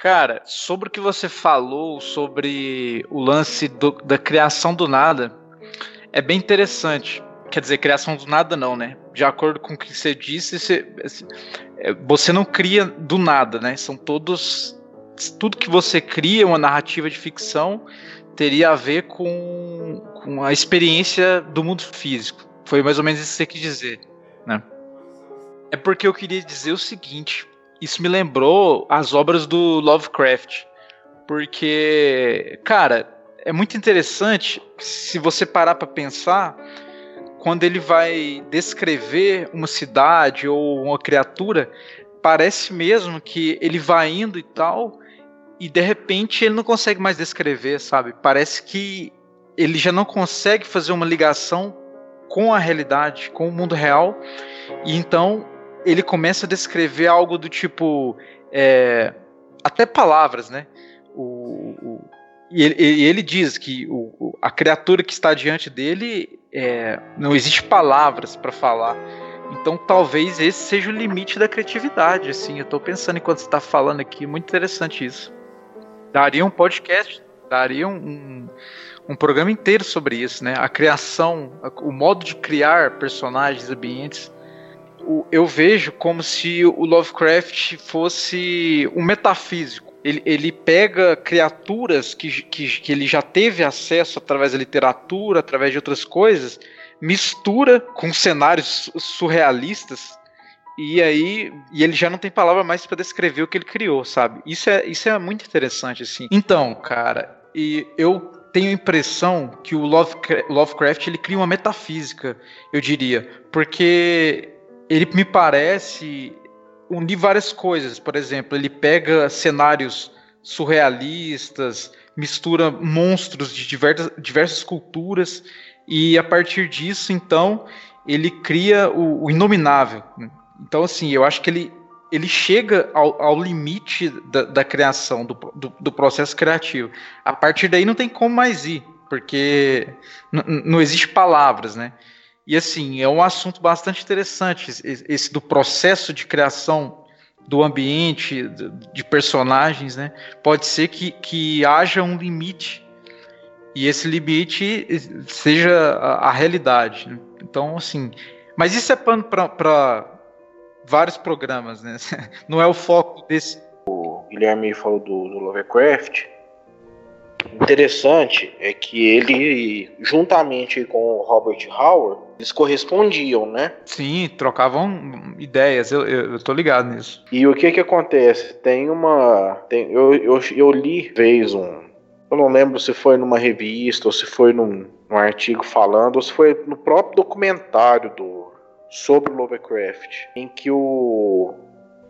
Cara, sobre o que você falou sobre o lance do- da criação do nada, é bem interessante. Quer dizer, criação do nada não, né? De acordo com o que você disse, você, é, você não cria do nada, né? São todos. Tudo que você cria, uma narrativa de ficção, teria a ver com, com a experiência do mundo físico. Foi mais ou menos isso que você quis dizer, né? É porque eu queria dizer o seguinte: isso me lembrou as obras do Lovecraft. Porque, cara, é muito interessante se você parar pra pensar quando ele vai descrever uma cidade ou uma criatura, parece mesmo que ele vai indo e tal, e de repente ele não consegue mais descrever, sabe? Parece que ele já não consegue fazer uma ligação com a realidade, com o mundo real, e então ele começa a descrever algo do tipo. é, até palavras, né? O, o- e, ele, ele diz que o- a criatura que está diante dele é, não existe palavras para falar. Então talvez esse seja o limite da criatividade. Assim, eu tô pensando enquanto você está falando aqui, muito interessante isso. Daria um podcast, daria um, um, um programa inteiro sobre isso, né? A criação, o modo de criar personagens, ambientes. eu vejo como se o Lovecraft fosse um metafísico. Ele, ele pega criaturas que, que, que ele já teve acesso através da literatura, através de outras coisas, mistura com cenários su- surrealistas e aí e ele já não tem palavra mais para descrever o que ele criou, sabe? Isso é, isso é muito interessante assim. Então, cara, e eu tenho a impressão que o Lovecra- Lovecraft ele cria uma metafísica, eu diria, porque ele me parece unir várias coisas. Por exemplo, ele pega cenários surrealistas, mistura monstros de diversas, diversas culturas e a partir disso, então, ele cria o, o inominável. né? Então, assim, eu acho que ele, ele chega ao, ao limite da, da criação, do, do, do processo criativo. A partir daí não tem como mais ir, porque não existe palavras, né? E assim, é um assunto bastante interessante, esse, do processo de criação do ambiente, de, de personagens, né? Pode ser que, que haja um limite e esse limite seja a, a realidade. né? Então, assim, mas isso é pano para vários programas, né? Não é o foco desse. O Guilherme falou do, do Lovecraft. Interessante é que ele, juntamente com o Robert Howard, eles correspondiam, né? Sim, trocavam ideias, eu, eu, eu tô ligado nisso. E o que que acontece? Tem uma. Tem, eu, eu, eu li vez um. Eu não lembro se foi numa revista ou se foi num, num artigo falando, ou se foi no próprio documentário do, sobre o Lovecraft, em que o.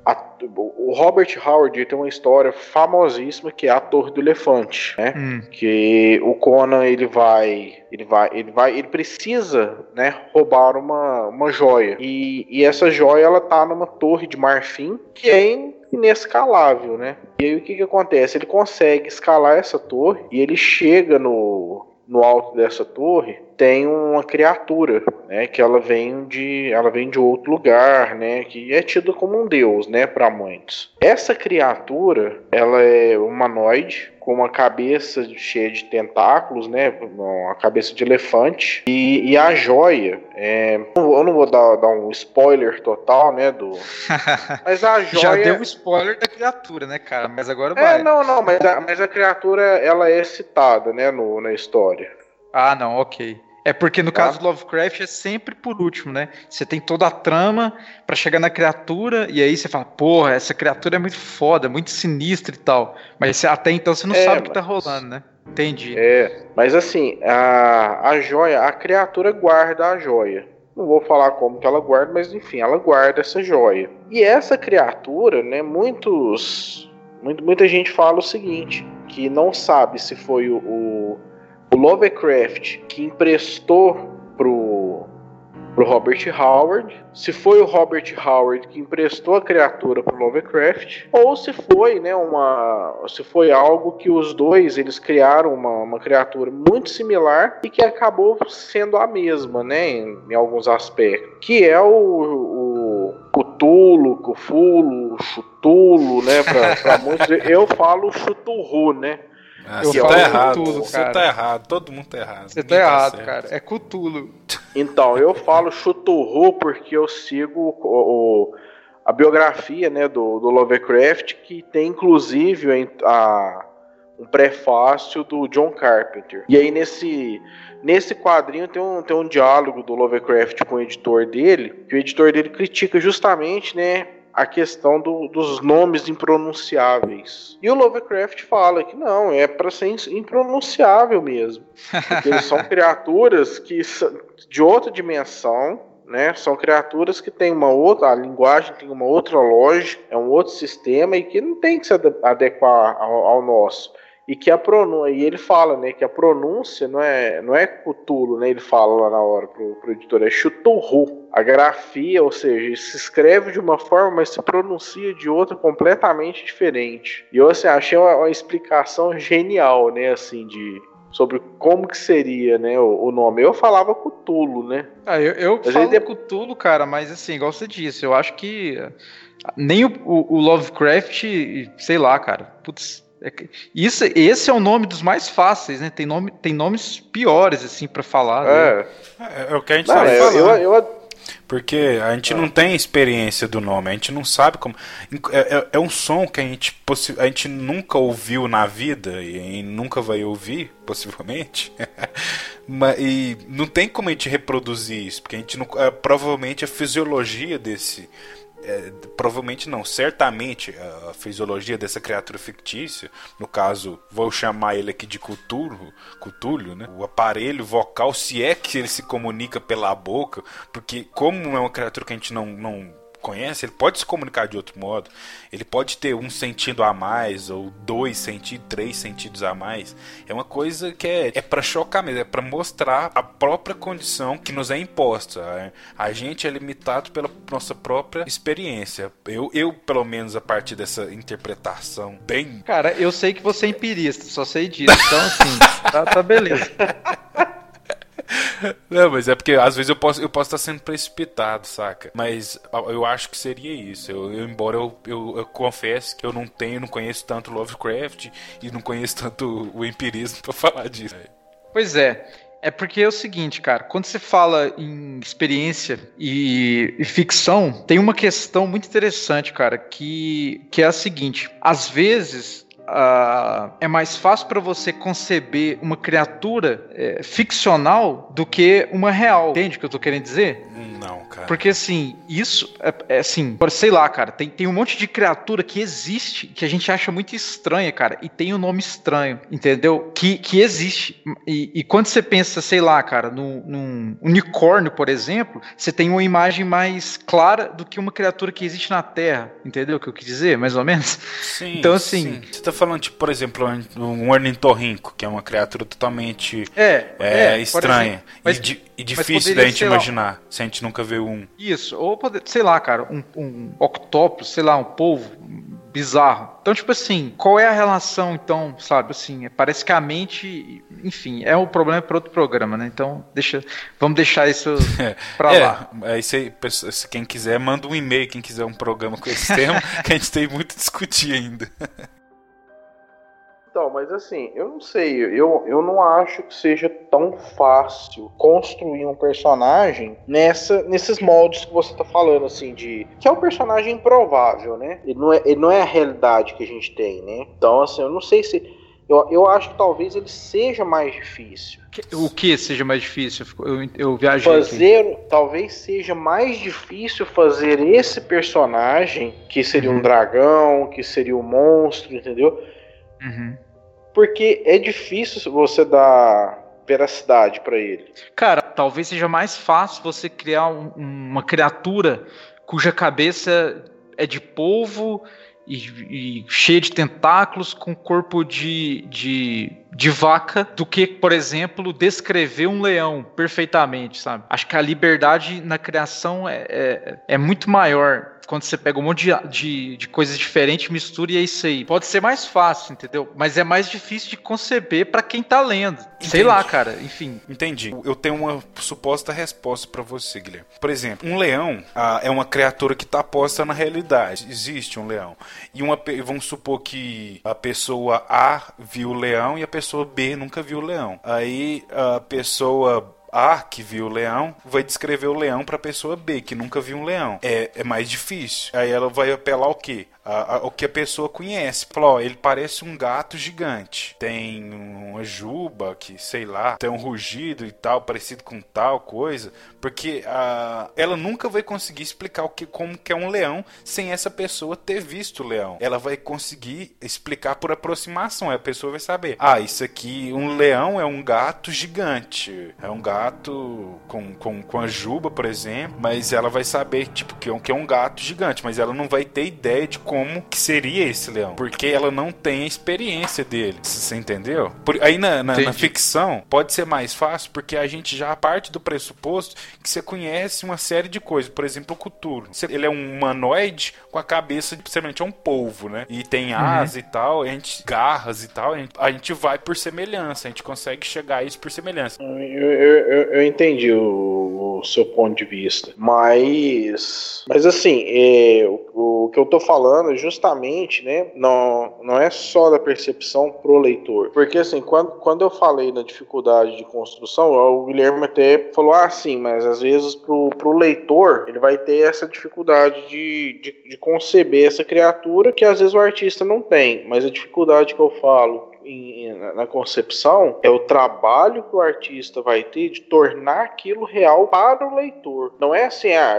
a- o Robert Howard tem uma história famosíssima que é a Torre do Elefante, né? Hum, que o Conan ele vai ele vai ele vai ele precisa né roubar uma, uma joia. E, e essa joia ela tá numa torre de marfim que é in- inescalável né? E aí o que que acontece? Ele consegue escalar essa torre e ele chega no no alto dessa torre tem uma criatura, né, que ela vem de ela vem de outro lugar, né, que é tida como um deus, né, para muitos. Essa criatura, ela é humanoide com uma cabeça cheia de tentáculos, né, uma cabeça de elefante e, e a joia, é, eu não vou dar, dar um spoiler total, né, do, mas a joia Já deu um spoiler da criatura, né, cara? Mas agora é, vai. não, não, mas a, mas a criatura ela é citada, né, no, na história. Ah, não, ok. É porque no Tá. caso do Lovecraft é sempre por último, né? Você tem toda a trama pra chegar na criatura e aí você fala, porra, essa criatura é muito foda, muito sinistra e tal. Mas até então você não É, sabe o que tá mas- rolando, né? Entendi. É, mas assim, a, a joia, a criatura guarda a joia. Não vou falar como que ela guarda, mas enfim, ela guarda essa joia. E essa criatura, né, muitos. muito- muita gente fala o seguinte: que não sabe se foi o, o, o Lovecraft que emprestou pro, pro Robert Howard, se foi o Robert Howard que emprestou a criatura pro Lovecraft, ou se foi, né, uma, se foi algo que os dois eles criaram uma, uma criatura muito similar e que acabou sendo a mesma, né, em, em alguns aspectos, que é o, o Cthulhu, Cthulhu, Chutulo, né, pra muitos, eu falo Chuturru, né, Ah, Eu você falo tá errado. tudo, você cara. tá errado. Todo mundo tá errado. Você Ninguém tá errado, certo. cara. É Cthulhu. Então, eu falo Chuturru porque eu sigo o, o- a biografia né, do, do Lovecraft, que tem inclusive a- a- um prefácio do John Carpenter. E aí nesse, nesse quadrinho tem um, tem um diálogo do Lovecraft com o editor dele, que o editor dele critica justamente né, a questão do- dos nomes impronunciáveis. E o Lovecraft fala que não, é para ser impronunciável mesmo. Porque eles são criaturas que são de outra dimensão, né? São criaturas que têm uma outra, a linguagem tem uma outra lógica, é um outro sistema e que não tem que se ade- adequar ao, ao nosso. E que a pronúncia, e ele fala, né, que a pronúncia não é, não é Cthulhu, né? Ele fala lá na hora pro, pro editor, é Chuturru. A grafia, ou seja, se escreve de uma forma, mas se pronuncia de outra completamente diferente. E eu assim, achei uma, uma explicação genial, né, assim, de sobre como que seria, né, o, nome. Eu falava Cthulhu, né? Ah, eu, eu Mas falo ele Cthulhu, cara, mas assim, igual você disse, eu acho que ah, nem o, o- Lovecraft, sei lá, cara, putz, isso, esse é o nome dos mais fáceis, né? Tem, nome, tem nomes piores, assim, pra falar. né? É. É, é o que a gente Não, eu, falando. eu, eu- Porque a gente não tem experiência do nome, a gente não sabe como. É, é- é um som que a gente, possi- a gente nunca ouviu na vida e nunca vai ouvir, possivelmente. Mas, e não tem como a gente reproduzir isso, porque a gente não. é, provavelmente a fisiologia desse. É, provavelmente não, certamente a fisiologia dessa criatura fictícia, no caso, vou chamar ele aqui de Cthulhu, Cthulhu, né? O aparelho vocal, se é que ele se comunica pela boca, porque como é uma criatura que a gente não, não conhece, ele pode se comunicar de outro modo. Ele pode ter um sentido a mais, ou dois sentidos, três sentidos a mais. É uma coisa que é, é para chocar mesmo, é para mostrar a própria condição que nos é imposta. A gente é limitado pela nossa própria experiência. Eu, eu pelo menos, a partir dessa interpretação bem. Cara, eu sei que você é empirista, só sei disso. Então, assim, tá, tá beleza. Não, mas é porque às vezes eu posso eu posso estar sendo precipitado, saca? Mas eu acho que seria isso. Eu, eu- embora eu, eu, eu confesse que eu não tenho, não conheço tanto Lovecraft e não conheço tanto o empirismo pra falar disso. Pois é. É porque é o seguinte, cara, quando você fala em experiência e, e ficção, tem uma questão muito interessante, cara, que, que é a seguinte: às vezes ah, é mais fácil para você conceber uma criatura eh, ficcional do que uma real. Entende o que eu tô querendo dizer? Não, cara. Porque assim, isso é, é assim, sei lá, cara, tem, tem um monte de criatura que existe que a gente acha muito estranha, cara, e tem um nome estranho, entendeu? Que, que existe. E, e quando você pensa, sei lá, cara, num, num unicórnio, por exemplo, você tem uma imagem mais clara do que uma criatura que existe na Terra, entendeu o que eu quis dizer, mais ou menos? Sim, Então, assim- sim. Você tá falando, tipo, por exemplo, um ornitorrinco, que é uma criatura totalmente É, é, por estranha. Mas- e, di- e difícil da gente ser, imaginar, se a gente nunca viu um. Isso, ou poder, sei lá, cara, um, um octopus, sei lá, um polvo bizarro. Então, tipo assim, qual é a relação, então, sabe, assim, é- parece que a mente, enfim, é um problema para outro programa, né? Então, deixa, vamos deixar isso pra lá. É, aí você, pessoa- se quem quiser, manda um e-mail, quem quiser um programa com esse tema, que a gente tem muito a discutir ainda. Então, mas assim, eu não sei, eu, eu não acho que seja tão fácil construir um personagem nessa, nesses moldes que você tá falando, assim, de. Que é um personagem improvável, né? Ele não é, ele não é a realidade que a gente tem, né? Então, assim, eu não sei se. Eu, eu acho que talvez ele seja mais difícil. O que seja mais difícil? Eu Eu, viajei aqui. Fazer, talvez seja mais difícil fazer esse personagem, que seria um Uhum. dragão, que seria um monstro, entendeu? Uhum. Porque é difícil você dar veracidade pra ele. Cara, talvez seja mais fácil você criar um- uma criatura cuja cabeça é de polvo e, e cheia de tentáculos com corpo de, de, de vaca do que, por exemplo, descrever um leão perfeitamente, sabe? Acho que a liberdade na criação é, é, é muito maior quando você pega um monte de, de, de coisas diferentes, mistura e é isso aí. Pode ser mais fácil, entendeu? Mas é mais difícil de conceber pra quem tá lendo. Sei Entendi. lá, cara, enfim. Entendi. Eu tenho uma suposta resposta pra você, Guilherme. Por exemplo, um leão ah, é uma criatura que tá posta na realidade. Existe um leão. E uma, vamos supor que a pessoa A viu o leão e a pessoa B nunca viu o leão. Aí a pessoa A, que viu o leão, vai descrever o leão pra pessoa B, que nunca viu um leão. É, é mais difícil. Aí ela vai apelar o quê? A- a- o que a pessoa conhece. Fala, ele parece um gato gigante. Tem uma juba que, sei lá, tem um rugido e tal, parecido com tal coisa. Porque ah, ela nunca vai conseguir explicar o que, como que é um leão sem essa pessoa ter visto o leão. Ela vai conseguir explicar por aproximação. A pessoa vai saber. Ah, isso aqui, um leão é um gato gigante. É um gato com, com, com a juba, por exemplo. Mas ela vai saber, tipo, que é um, que é um gato gigante. Mas ela não vai ter ideia de como que seria esse leão. Porque ela não tem a experiência dele. Você entendeu? Por- aí na, na, na ficção pode ser mais fácil porque a gente já parte do pressuposto que você conhece uma série de coisas. Por exemplo, o Cthulhu. Ele é um humanoide com a cabeça de semelhante a um polvo, né? E tem asa e tal, a gente garras e tal. A gente, a gente vai por semelhança, a gente consegue chegar a isso por semelhança. Eu, eu, eu- eu entendi o, o seu ponto de vista. Mas, mas assim, é, o, o que eu tô falando é justamente, né, não, não é só da percepção pro leitor. Porque assim, quando, quando eu falei na dificuldade de construção, o Guilherme até falou, ah, sim, mas às vezes pro, pro leitor, ele vai ter essa dificuldade de, de, de conceber essa criatura que às vezes o artista não tem. Mas a dificuldade que eu falo em- na concepção é o trabalho que o artista vai ter de tornar aquilo real para o leitor. Não é assim, ah,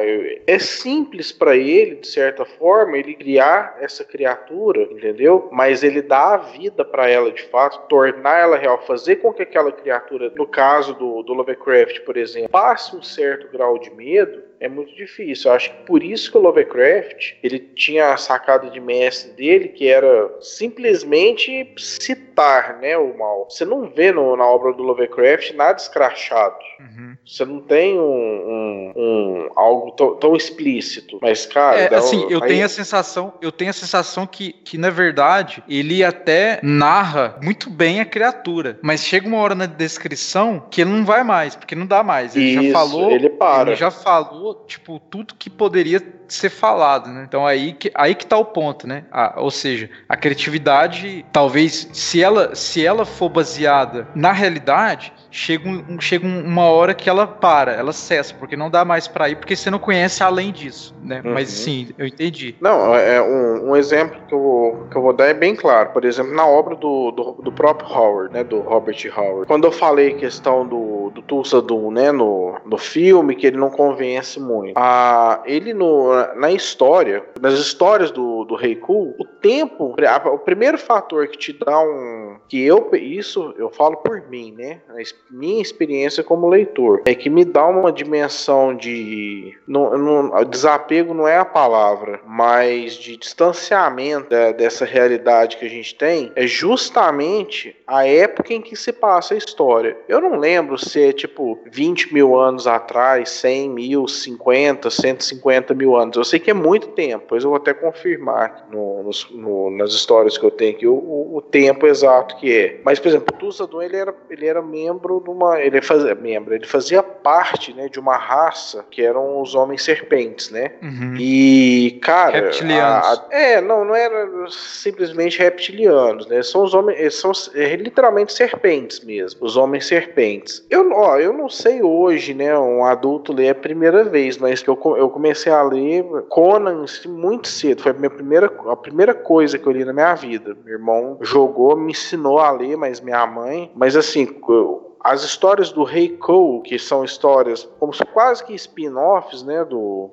é simples para ele, de certa forma, ele criar essa criatura, entendeu? Mas ele dá a vida para ela de fato, tornar ela real, fazer com que aquela criatura, no caso do, do Lovecraft, por exemplo, passe um certo grau de medo. É muito difícil. Eu acho que por isso que o Lovecraft ele tinha a sacada de mestre dele, que era simplesmente citar né, o mal. Você não vê no- na obra do Lovecraft nada escrachado. Uhum. Você não tem um, um- um- algo tão, explícito. Mas, cara, É, assim, um- eu aí- tenho a sensação, eu tenho a sensação que, que na verdade ele até narra muito bem a criatura, mas chega uma hora na descrição que ele não vai mais, porque não dá mais. Ele Isso, já falou, ele para. ele já falou, tipo, tudo que poderia ser falado, né? Então aí que aí que tá o ponto, né? A- ou seja, a criatividade, talvez se ela se ela for baseada na realidade, chega, um, chega um- uma hora que ela para, ela cessa, porque não dá mais pra ir, porque você não conhece além disso, né? Mas Uhum. sim, eu entendi. Não, é um, um exemplo que eu, vou, que eu vou dar é bem claro. Por exemplo, na obra do, do, do próprio Howard, né, do Robert Howard. Quando eu falei questão do, do Tulsa Doom, né, no, no filme, que ele não convence muito. Ah, ele no, na história, nas histórias do, do Rei Cool, o tempo, a- o primeiro fator que te dá um... Que eu, isso eu falo por mim, né, a minha experiência como leitor, é que me dá uma dimensão de... Não, não, desapego não é a palavra, mas de distanciamento da- dessa realidade que a gente tem, é justamente a época em que se passa a história. Eu não lembro se é tipo 20 mil anos atrás, 100 mil, 50, 150 mil anos. Eu sei que é muito tempo, pois eu vou até confirmar no- no- nas histórias que eu tenho aqui o, o- o tempo exato que é. Mas, por exemplo, o Tulsadun, ele era, ele era membro de uma. Ele fazia, membro, ele fazia parte né, de uma raça que eram os homens serpentes, né? Uhum. E, cara. Reptilianos. a- a- é, não, não era simplesmente reptilianos, né? São os homens. Eles são é, literalmente serpentes mesmo. Os homens serpentes. Eu, ó, eu não sei hoje, né? Um adulto ler a primeira vez, mas que eu, eu comecei a ler Conan muito cedo. Foi a minha primeira, a primeira coisa que eu li na minha vida. Meu irmão jogou, me ensinou a ler, mas minha mãe. Mas assim. eu- as histórias do Rei Cole, que são histórias como se quase que spin-offs, né, do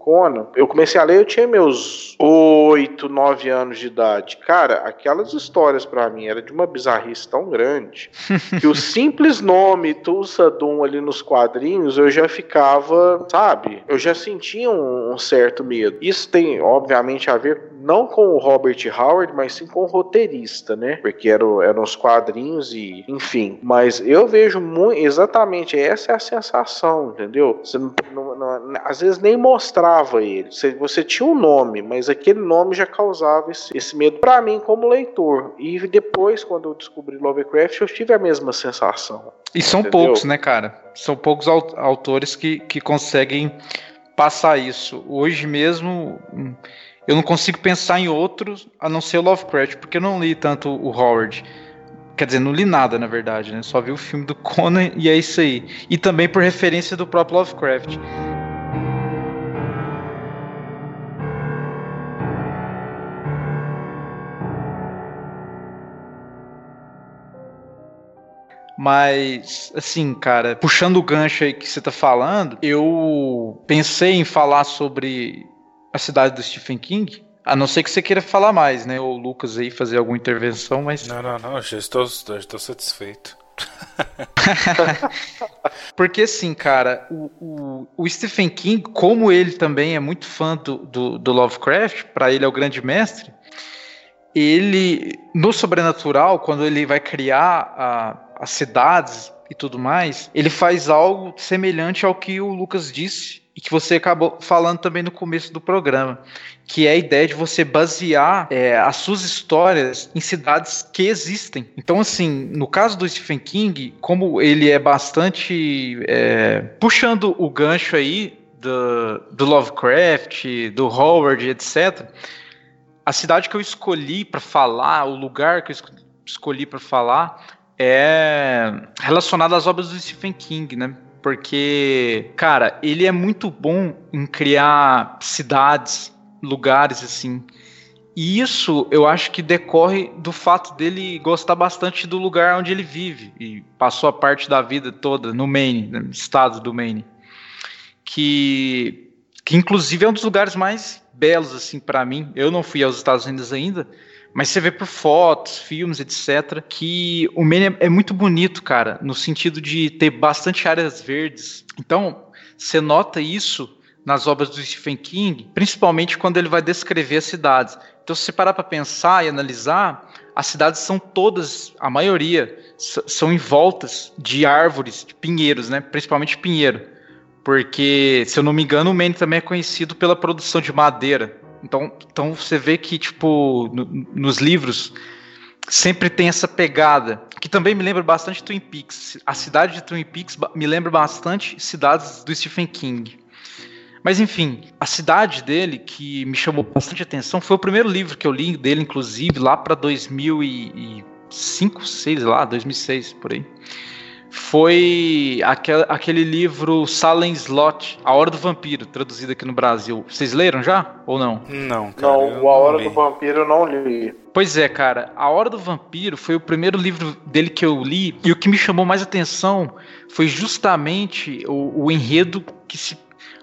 Conan, eu comecei a ler, eu tinha meus 8, 9 anos de idade. Cara, aquelas histórias pra mim era de uma bizarrice tão grande que o simples nome Tulsa Doom ali nos quadrinhos eu já ficava, sabe? Eu já sentia um, um certo medo. Isso tem, obviamente, a ver não com o Robert Howard, mas sim com o roteirista, né? Porque eram, eram os quadrinhos e, enfim. Mas eu vejo muito, exatamente essa é a sensação, entendeu? Você não- não- não- às vezes nem mostrava ele. Você, você tinha um nome, mas aquele nome já causava esse, esse medo pra mim como leitor. E depois, quando eu descobri Lovecraft, eu tive a mesma sensação. E são Entendeu? poucos, né, cara? São poucos au- autores que, que conseguem passar isso. Hoje mesmo, eu não consigo pensar em outros a não ser Lovecraft, porque eu não li tanto o Howard. Quer dizer, não li nada, na verdade, né? Só vi o filme do Conan e é isso aí. E também por referência do próprio Lovecraft. Mas, assim, cara, puxando o gancho aí que você tá falando, eu pensei em falar sobre a cidade do Stephen King. A não ser que você queira falar mais, né? Ou o Lucas aí fazer alguma intervenção, mas. Não, não, não, já estou, já estou satisfeito. Porque assim, cara, o, o, o Stephen King, como ele também é muito fã do, do, do Lovecraft, para ele é o grande mestre, ele, no sobrenatural, quando ele vai criar a, as cidades e tudo mais, ele faz algo semelhante ao que o Lucas disse, e que você acabou falando também no começo do programa, que é a ideia de você basear é, as suas histórias em cidades que existem. Então, assim, no caso do Stephen King, como ele é bastante é, puxando o gancho aí do, do Lovecraft, do Howard, etc. A cidade que eu escolhi para falar, o lugar que eu esco- escolhi para falar, é relacionado às obras do Stephen King, né? Porque, cara, ele é muito bom em criar cidades, lugares assim. E isso eu acho que decorre do fato dele gostar bastante do lugar onde ele vive e passou a parte da vida toda no Maine, no estado do Maine, que que inclusive é um dos lugares mais belos assim para mim. Eu não fui aos Estados Unidos ainda, mas você vê por fotos, filmes, etc, que o Maine é, muito bonito, cara, no sentido de ter bastante áreas verdes. Então, você nota isso nas obras do Stephen King, principalmente quando ele vai descrever as cidades. Então, se você parar para pensar e analisar, as cidades são todas, a maioria, são envoltas de árvores, de pinheiros, né? Principalmente pinheiro. Porque, se eu não me engano, o Maine também é conhecido pela produção de madeira. Então, então você vê que, tipo, no- nos livros sempre tem essa pegada, que também me lembra bastante Twin Peaks. A cidade de Twin Peaks me lembra bastante cidades do Stephen King. Mas enfim, a cidade dele que me chamou bastante atenção foi o primeiro livro que eu li dele, inclusive, lá para 2005, 6 lá, 2006 por aí. Foi aquel, aquele livro Salem Slot, A Hora do Vampiro, traduzido aqui no Brasil. Vocês leram já ou não? Não, cara. Não, o A Hora li. do Vampiro eu não li. Pois é, cara. A Hora do Vampiro foi o primeiro livro dele que eu li e o que me chamou mais atenção foi justamente o, o enredo que se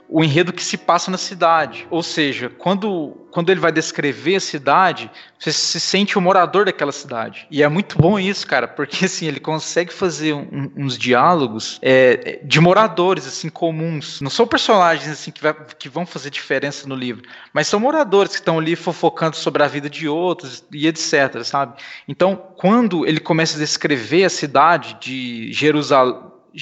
o enredo que se passa na cidade. Ou seja, quando, quando ele vai descrever a cidade, você se sente o morador daquela cidade. E é muito bom isso, cara, porque assim, ele consegue fazer um- uns diálogos é, de moradores, assim, comuns. Não são personagens, assim, que, vai- que vão fazer diferença no livro, mas são moradores que estão ali fofocando sobre a vida de outros e etc, sabe? Então, quando ele começa a descrever a cidade de Jerusalém,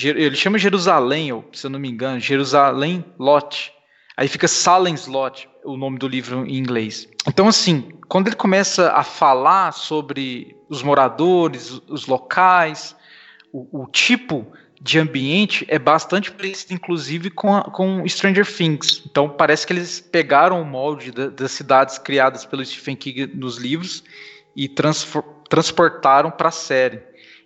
ele chama Jerusalém, se eu não me engano, Jerusalém Lot. Aí fica Salem's Lot, o nome do livro em inglês. Então, assim, quando ele começa a falar sobre os moradores, os locais, o, o tipo de ambiente é bastante parecido, inclusive, com, a- com Stranger Things. Então, parece que eles pegaram o molde da- das cidades criadas pelo Stephen King nos livros e transportaram para a série.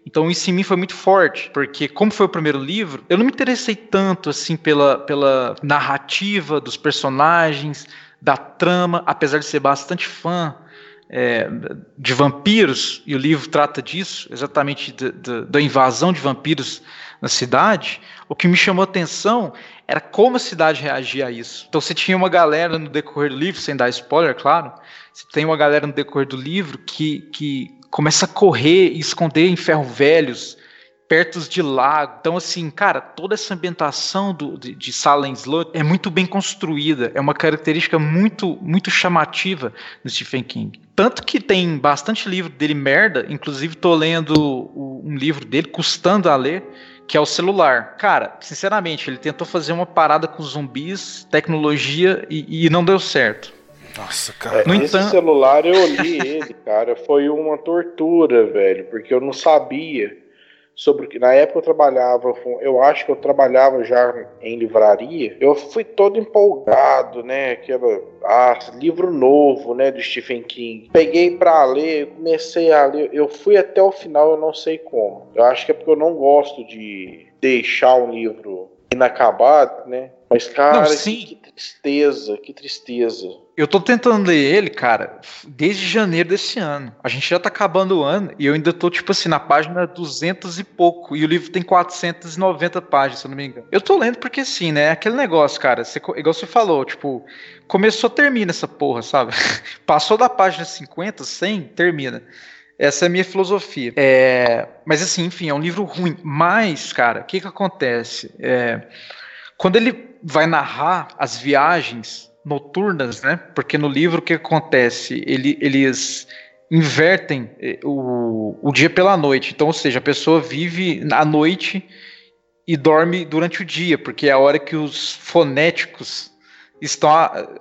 Então isso em mim foi muito forte, porque como foi o primeiro livro, eu não me interessei tanto assim pela, pela narrativa dos personagens, da trama, apesar de ser bastante fã é, de vampiros, e o livro trata disso, exatamente da- da- da invasão de vampiros na cidade, o que me chamou atenção era como a cidade reagia a isso. Então você tinha uma galera no decorrer do livro, sem dar spoiler, claro, você tem uma galera no decorrer do livro que, que começa a correr e esconder em ferro velhos, perto de lago. Então, assim, cara, toda essa ambientação do, de, de Salem Slot é muito bem construída. É uma característica muito, muito chamativa do Stephen King. Tanto que tem bastante livro dele merda. Inclusive, tô lendo um livro dele, custando a ler, que é o celular. Cara, sinceramente, ele tentou fazer uma parada com zumbis, tecnologia e, e não deu certo. Nossa, cara. É, No esse entanto- celular eu li ele, cara, foi uma tortura, velho, porque eu não sabia sobre o que. Na época eu trabalhava, eu acho que eu trabalhava já em livraria. Eu fui todo empolgado, né? Aquela, ah, livro novo, né, do Stephen King. Peguei pra ler, comecei a ler, eu fui até o final, eu não sei como. Eu acho que é porque eu não gosto de deixar um livro inacabado, né? Mas cara, Não, que- sim. que tristeza, que tristeza. Eu tô tentando ler ele, cara, desde janeiro desse ano. A gente já tá acabando o ano e eu ainda tô, tipo assim, na página 200 e pouco. E o livro tem 490 páginas, se eu não me engano. Eu tô lendo porque, assim, né? Aquele negócio, cara, você, igual você falou, tipo, começou, termina essa porra, sabe? Passou da página 50, 100, termina. Essa é a minha filosofia. É, mas, assim, enfim, é um livro ruim. Mas, cara, o que que acontece? É, quando ele vai narrar as viagens noturnas, né? Porque no livro o que acontece? Ele, eles invertem eh, o, o dia pela noite. Então, ou seja, a pessoa vive à noite e dorme durante o dia, porque é a hora que os fonéticos estão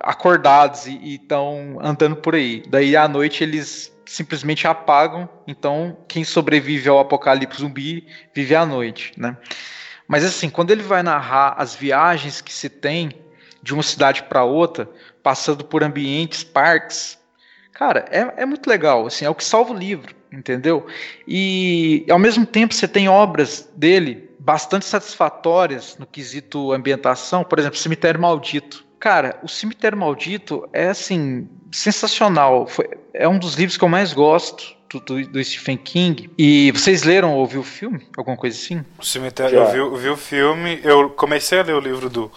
acordados e estão andando por aí. Daí à noite eles simplesmente apagam, então quem sobrevive ao apocalipse zumbi vive à noite, né? Mas assim, quando ele vai narrar as viagens que se tem de uma cidade para outra, passando por ambientes, parques, cara, é, é muito legal, assim, é o que salva o livro, entendeu? E ao mesmo tempo você tem obras dele bastante satisfatórias no quesito ambientação, por exemplo, Cemitério Maldito. Cara, o Cemitério Maldito é assim sensacional. Foi- é um dos livros que eu mais gosto do, do- do Stephen King. E vocês leram ou ouviu o filme? Alguma coisa assim? O cemitério, Já. eu vi, eu vi o filme, eu comecei a ler o livro do,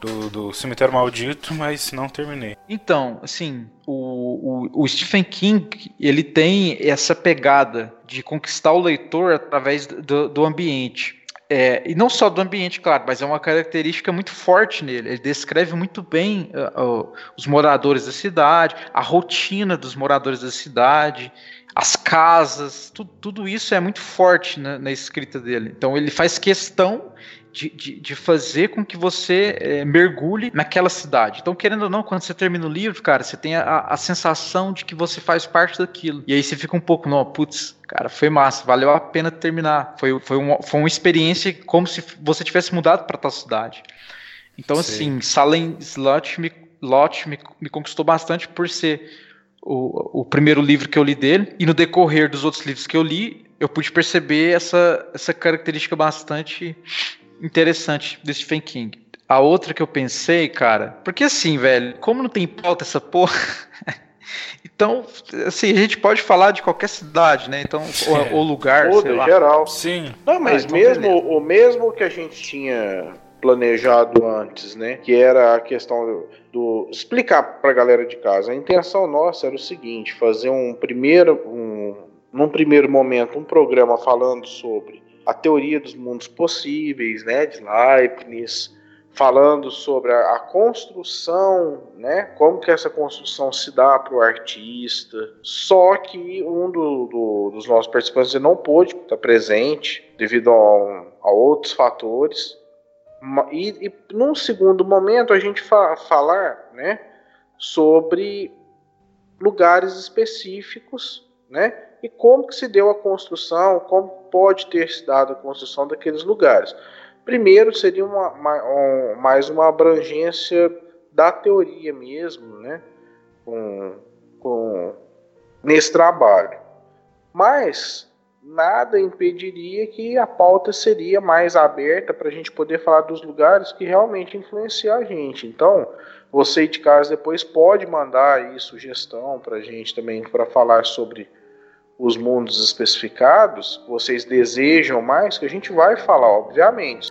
do, do Cemitério Maldito, mas não terminei. Então, assim, o, o, o Stephen King, ele tem essa pegada de conquistar o leitor através do, do ambiente. É, e não só do ambiente, claro, mas é uma característica muito forte nele. Ele descreve muito bem uh, uh, os moradores da cidade, a rotina dos moradores da cidade, as casas, tu- tudo isso é muito forte na, na escrita dele. Então ele faz questão de, de, de fazer com que você eh, mergulhe naquela cidade. Então, querendo ou não, quando você termina o livro, cara, você tem a, a sensação de que você faz parte daquilo. E aí você fica um pouco, não, putz, cara, foi massa, valeu a pena terminar. Foi, foi, uma, foi uma experiência como se você tivesse mudado para tal cidade. Então, Sim. assim, Salem Slot me, Lot me, me conquistou bastante por ser o, o primeiro livro que eu li dele. E no decorrer dos outros livros que eu li, eu pude perceber essa, essa característica bastante interessante do Stephen King. A outra que eu pensei, cara, porque assim, velho, como não tem pauta essa porra, então, assim, a gente pode falar de qualquer cidade, né? Então, ou, ou lugar, sei Muda, lá. geral. Sim, Não, mas Ah, então mesmo beleza. o mesmo que a gente tinha planejado antes, né? Que era a questão do, explicar pra galera de casa. A intenção nossa era o seguinte: fazer um primeiro, um, num primeiro momento, um programa falando sobre a teoria dos mundos possíveis, né? De Leibniz, falando sobre a, a construção, né? Como que essa construção se dá para o artista. Só que um do- do- dos nossos participantes não pôde estar presente devido a, a outros fatores. E, e num segundo momento a gente fa falar, né? Sobre lugares específicos, né? E como que se deu a construção, como pode ter se dado a construção daqueles lugares. Primeiro seria uma, ma- um- mais uma abrangência da teoria mesmo, né? Com, com, nesse trabalho. Mas nada impediria que a pauta seria mais aberta para a gente poder falar dos lugares que realmente influenciam a gente. Então, você de casa depois pode mandar aí sugestão para a gente também para falar sobre os mundos especificados, vocês desejam mais, que a gente vai falar, obviamente.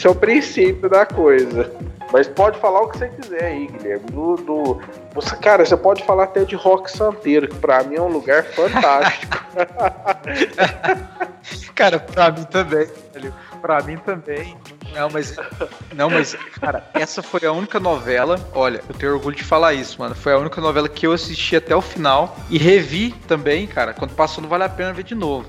Esse é o princípio da coisa. Mas pode falar o que você quiser aí, Guilherme. Você, cara, você pode falar até de Rock Santeiro, que pra mim é um lugar fantástico. Cara, pra mim também, velho. Pra mim também. Não, mas. Não, mas, cara, essa foi a única novela. Olha, eu tenho orgulho de falar isso, mano. Foi a única novela que eu assisti até o final. E revi também, cara. Quando passou, não vale a pena ver de novo.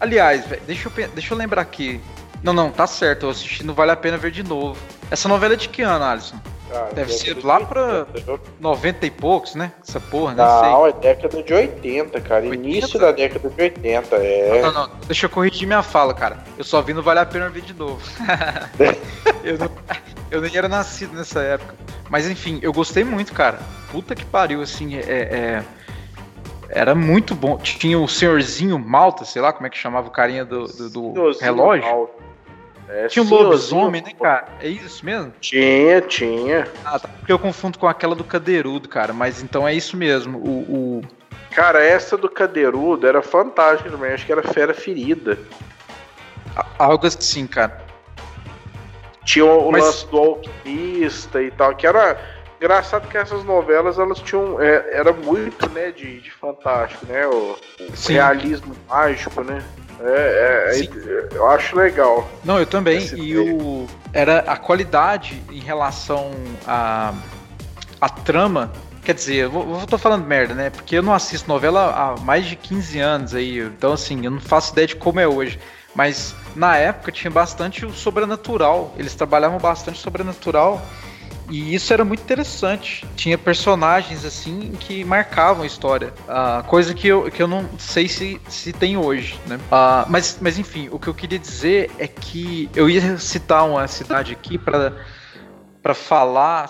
Aliás, velho, deixa eu, deixa eu lembrar aqui. Não, não, tá certo. Eu assisti, não vale a pena ver de novo. Essa novela é de que ano, Alisson? Ah, Deve ser lá de pra- 80. 90 e poucos, né? Essa porra, nem Não, sei. é década de 80, cara. 80? Início da década de 80, é. Não, não, deixa eu corrigir minha fala, cara. Eu só vi, não vale a pena ver de novo. eu, não- eu nem era nascido nessa época. Mas enfim, eu gostei muito, cara. Puta que pariu, assim, é. é- era muito bom. Tinha o senhorzinho Malta, sei lá como é que chamava o carinha do, do- do relógio. mal. É, Tinha o senhorzinho lobisomem, né, cara? É isso mesmo? Tinha, tinha. Ah, tá. Porque eu confundo com aquela do cadeirudo, cara. Mas então é isso mesmo. O, o- Cara, essa do Cadeirudo era fantástica também. Acho que era Fera Ferida. algo assim, cara. Tinha o, Mas- lance do alquimista e tal, que era engraçado que essas novelas elas tinham é, era muito né de, de fantástico, né? O, o realismo mágico, né? É, é, é- eu acho legal. Não, eu também. E o era a qualidade em relação a a trama. Quer dizer, eu vou, eu tô falando merda, né? Porque eu não assisto novela há mais de 15 anos aí. Então, assim, eu não faço ideia de como é hoje. Mas na época tinha bastante o sobrenatural. Eles trabalhavam bastante sobrenatural. E isso era muito interessante. Tinha personagens assim que marcavam a história. Ah, coisa que eu, que eu não sei se, se tem hoje, né? Ah, mas, mas enfim, o que eu queria dizer é que eu ia citar uma cidade aqui para para falar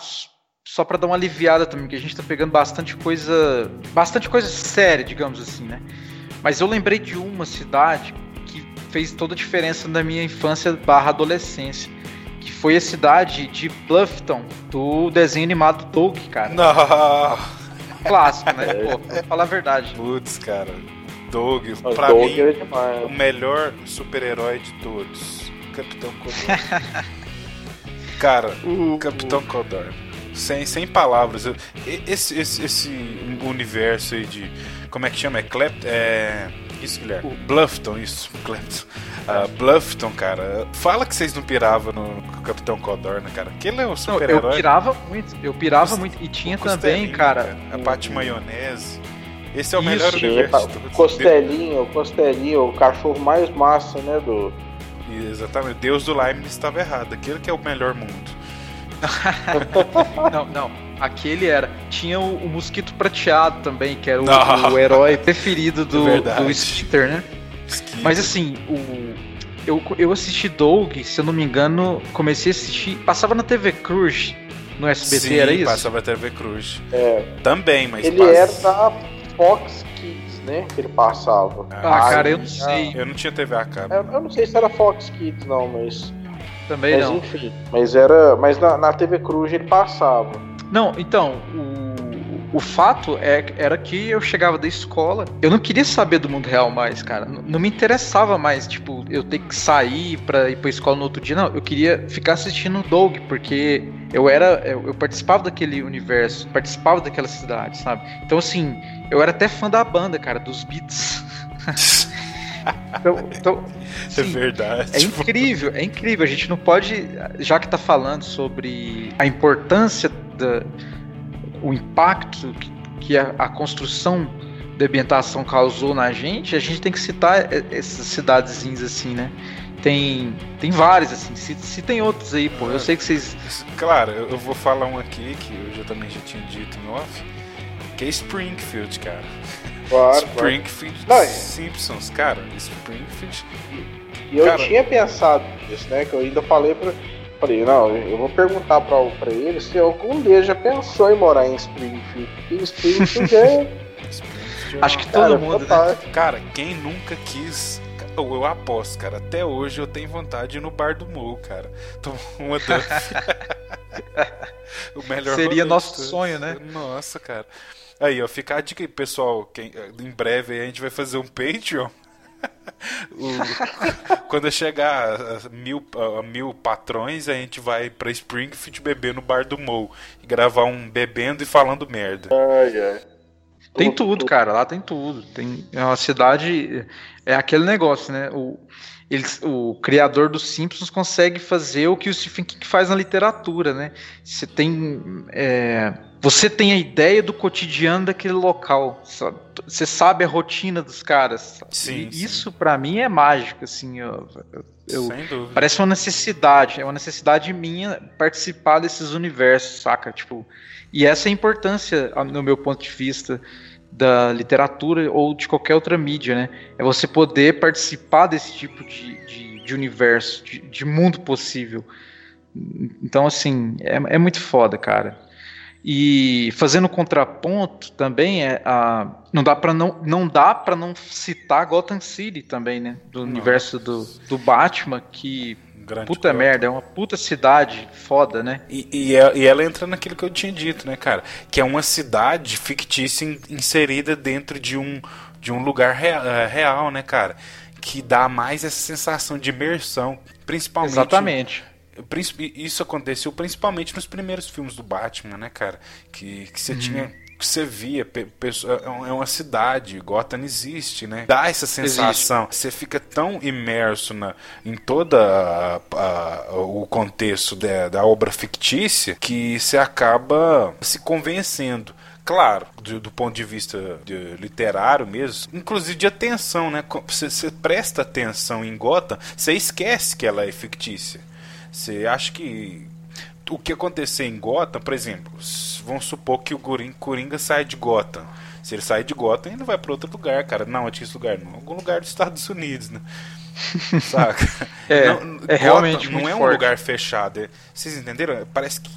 só para dar uma aliviada também, que a gente tá pegando bastante coisa, bastante coisa séria, digamos assim, né? Mas eu lembrei de uma cidade que fez toda a diferença na minha infância barra adolescência, que foi a cidade de Bluffton, do desenho animado Doug, cara. Não. Clássico, né? Pô, pra falar a verdade. Putz, cara. Doug, O pra Doug mim, demais. o melhor super-herói de todos. Capitão Codor. cara, Capitão Codor. Sem, sem palavras. Esse, esse, esse universo aí de. Como é que chama? É Clept. É. Isso, Guilherme. Bluffton, isso. Clepton. Ah, Bluffton, cara. Fala que vocês não piravam no Capitão Codor, né, cara? Aquele é um Não, eu super-herói. pirava muito, eu pirava Cos- muito. E tinha O também, cara. A Pate Maionese. Esse é o Isso, melhor universo. o. Costelinho, o Costelinho, o cachorro mais massa, né? Do... Exatamente, Deus do Lime estava errado. Aquele que é o melhor mundo. Não, não. Aquele era. Tinha o, o mosquito prateado também, que era o, o herói preferido do, É do Splitter, né? Mas assim, o. Eu, eu assisti Doug, se eu não me engano, comecei a assistir. Passava na TV Cruz, no SBT, Sim, era isso? passava a TV Cruz. É, Também, mas ele passa- era da Fox Kids, né? Que ele passava. Ah, cara, eu não sei. Eu não tinha TV a cabo. Eu eu não sei se era Fox Kids, não, mas. Também Mas não. enfim. Mas era. Mas na, na TV Cruz ele passava. Não, então, o, o fato é, era que eu chegava da escola, eu não queria saber do mundo real mais, cara. N- Não me interessava mais, tipo, eu ter que sair pra ir pra escola no outro dia. Não, eu queria ficar assistindo o Doug, porque eu era. Eu, eu participava daquele universo, participava daquela cidade, sabe? Então, assim, eu era até fã da banda, cara, dos Beats. então, então, É sim, verdade. é incrível, é incrível. A gente não pode, já que tá falando sobre a importância da o impacto que, que a, a construção da ambientação causou na gente, a gente tem que citar essas cidadezinhas assim, né? Tem tem várias assim, se, se tem outros aí, pô. Eu sei que vocês Claro, eu eu vou falar um aqui que eu já também já tinha dito em off. Que é Springfield, cara. Claro, claro. Springfield é- Simpsons, cara. Springfield. E eu Cara- tinha pensado nisso, né? Que eu ainda falei pra. Falei, não, eu vou perguntar pra, pra ele se algum deles já pensou em morar em Springfield. Porque Springfield é. Springfield é acho que todo cara, mundo, né? Cara, quem nunca quis. Eu, eu aposto, cara. Até hoje eu tenho vontade de ir no bar do Mo, cara. Tomar uma Duff. o melhor Seria nosso sonho, né? Nossa, cara. Aí, ó, fica a dica aí, pessoal. Quem, em breve aí a gente vai fazer um Patreon. O- quando chegar a mil, a mil patrões, a gente vai pra Springfield beber no bar do Mo e gravar um bebendo e falando merda. Ai, ai. Tem tudo, cara. Lá tem tudo. Tem é uma cidade. É aquele negócio, né? O, eles, o criador dos Simpsons consegue fazer o que o Stephen King faz na literatura, né? Você tem. é, você tem a ideia do cotidiano daquele local. sabe? Você sabe a rotina dos caras. Sim, E sim. Isso, pra mim, é mágico, assim. Eu, eu- Sem dúvida. Parece uma necessidade, é uma necessidade minha participar desses universos, saca? Tipo, e essa é a importância, no meu ponto de vista, da literatura ou de qualquer outra mídia, né? É você poder participar desse tipo de, de, de universo, de, de mundo possível. Então, assim, é, é muito foda, cara. E fazendo contraponto também é a não dá para não não dá para não citar Gotham City também, né, do universo do, do Batman que Grande puta merda, é uma puta cidade foda, né? E, e é- e ela entra naquilo que eu tinha dito, né, cara? Que é uma cidade fictícia in- inserida dentro de um, de um lugar rea- eh, real, né, cara? Que dá mais essa sensação de imersão. Principalmente. Exatamente. Isso aconteceu principalmente nos primeiros filmes do Batman, né, cara? Que, que você tinha. Que você via, é um- é uma cidade, Gotham existe, né? Dá essa sensação. Você fica tão imerso na, em a- o contexto da, da obra fictícia que você acaba se convencendo. Claro, do, do ponto de vista de- literário mesmo, inclusive de atenção, né? Você presta atenção em Gotham, você esquece que ela é fictícia. Você acha que o que acontecer em Gotham, por exemplo, vamos supor que o Coringa, sai de Gotham. Se ele sair de Gotham, ele vai para outro lugar, cara. Não, onde é esse lugar? Não, algum lugar dos Estados Unidos, né? Saca? É, Não, é Gotham realmente não é um forte. lugar fechado. é- Vocês entenderam? Parece que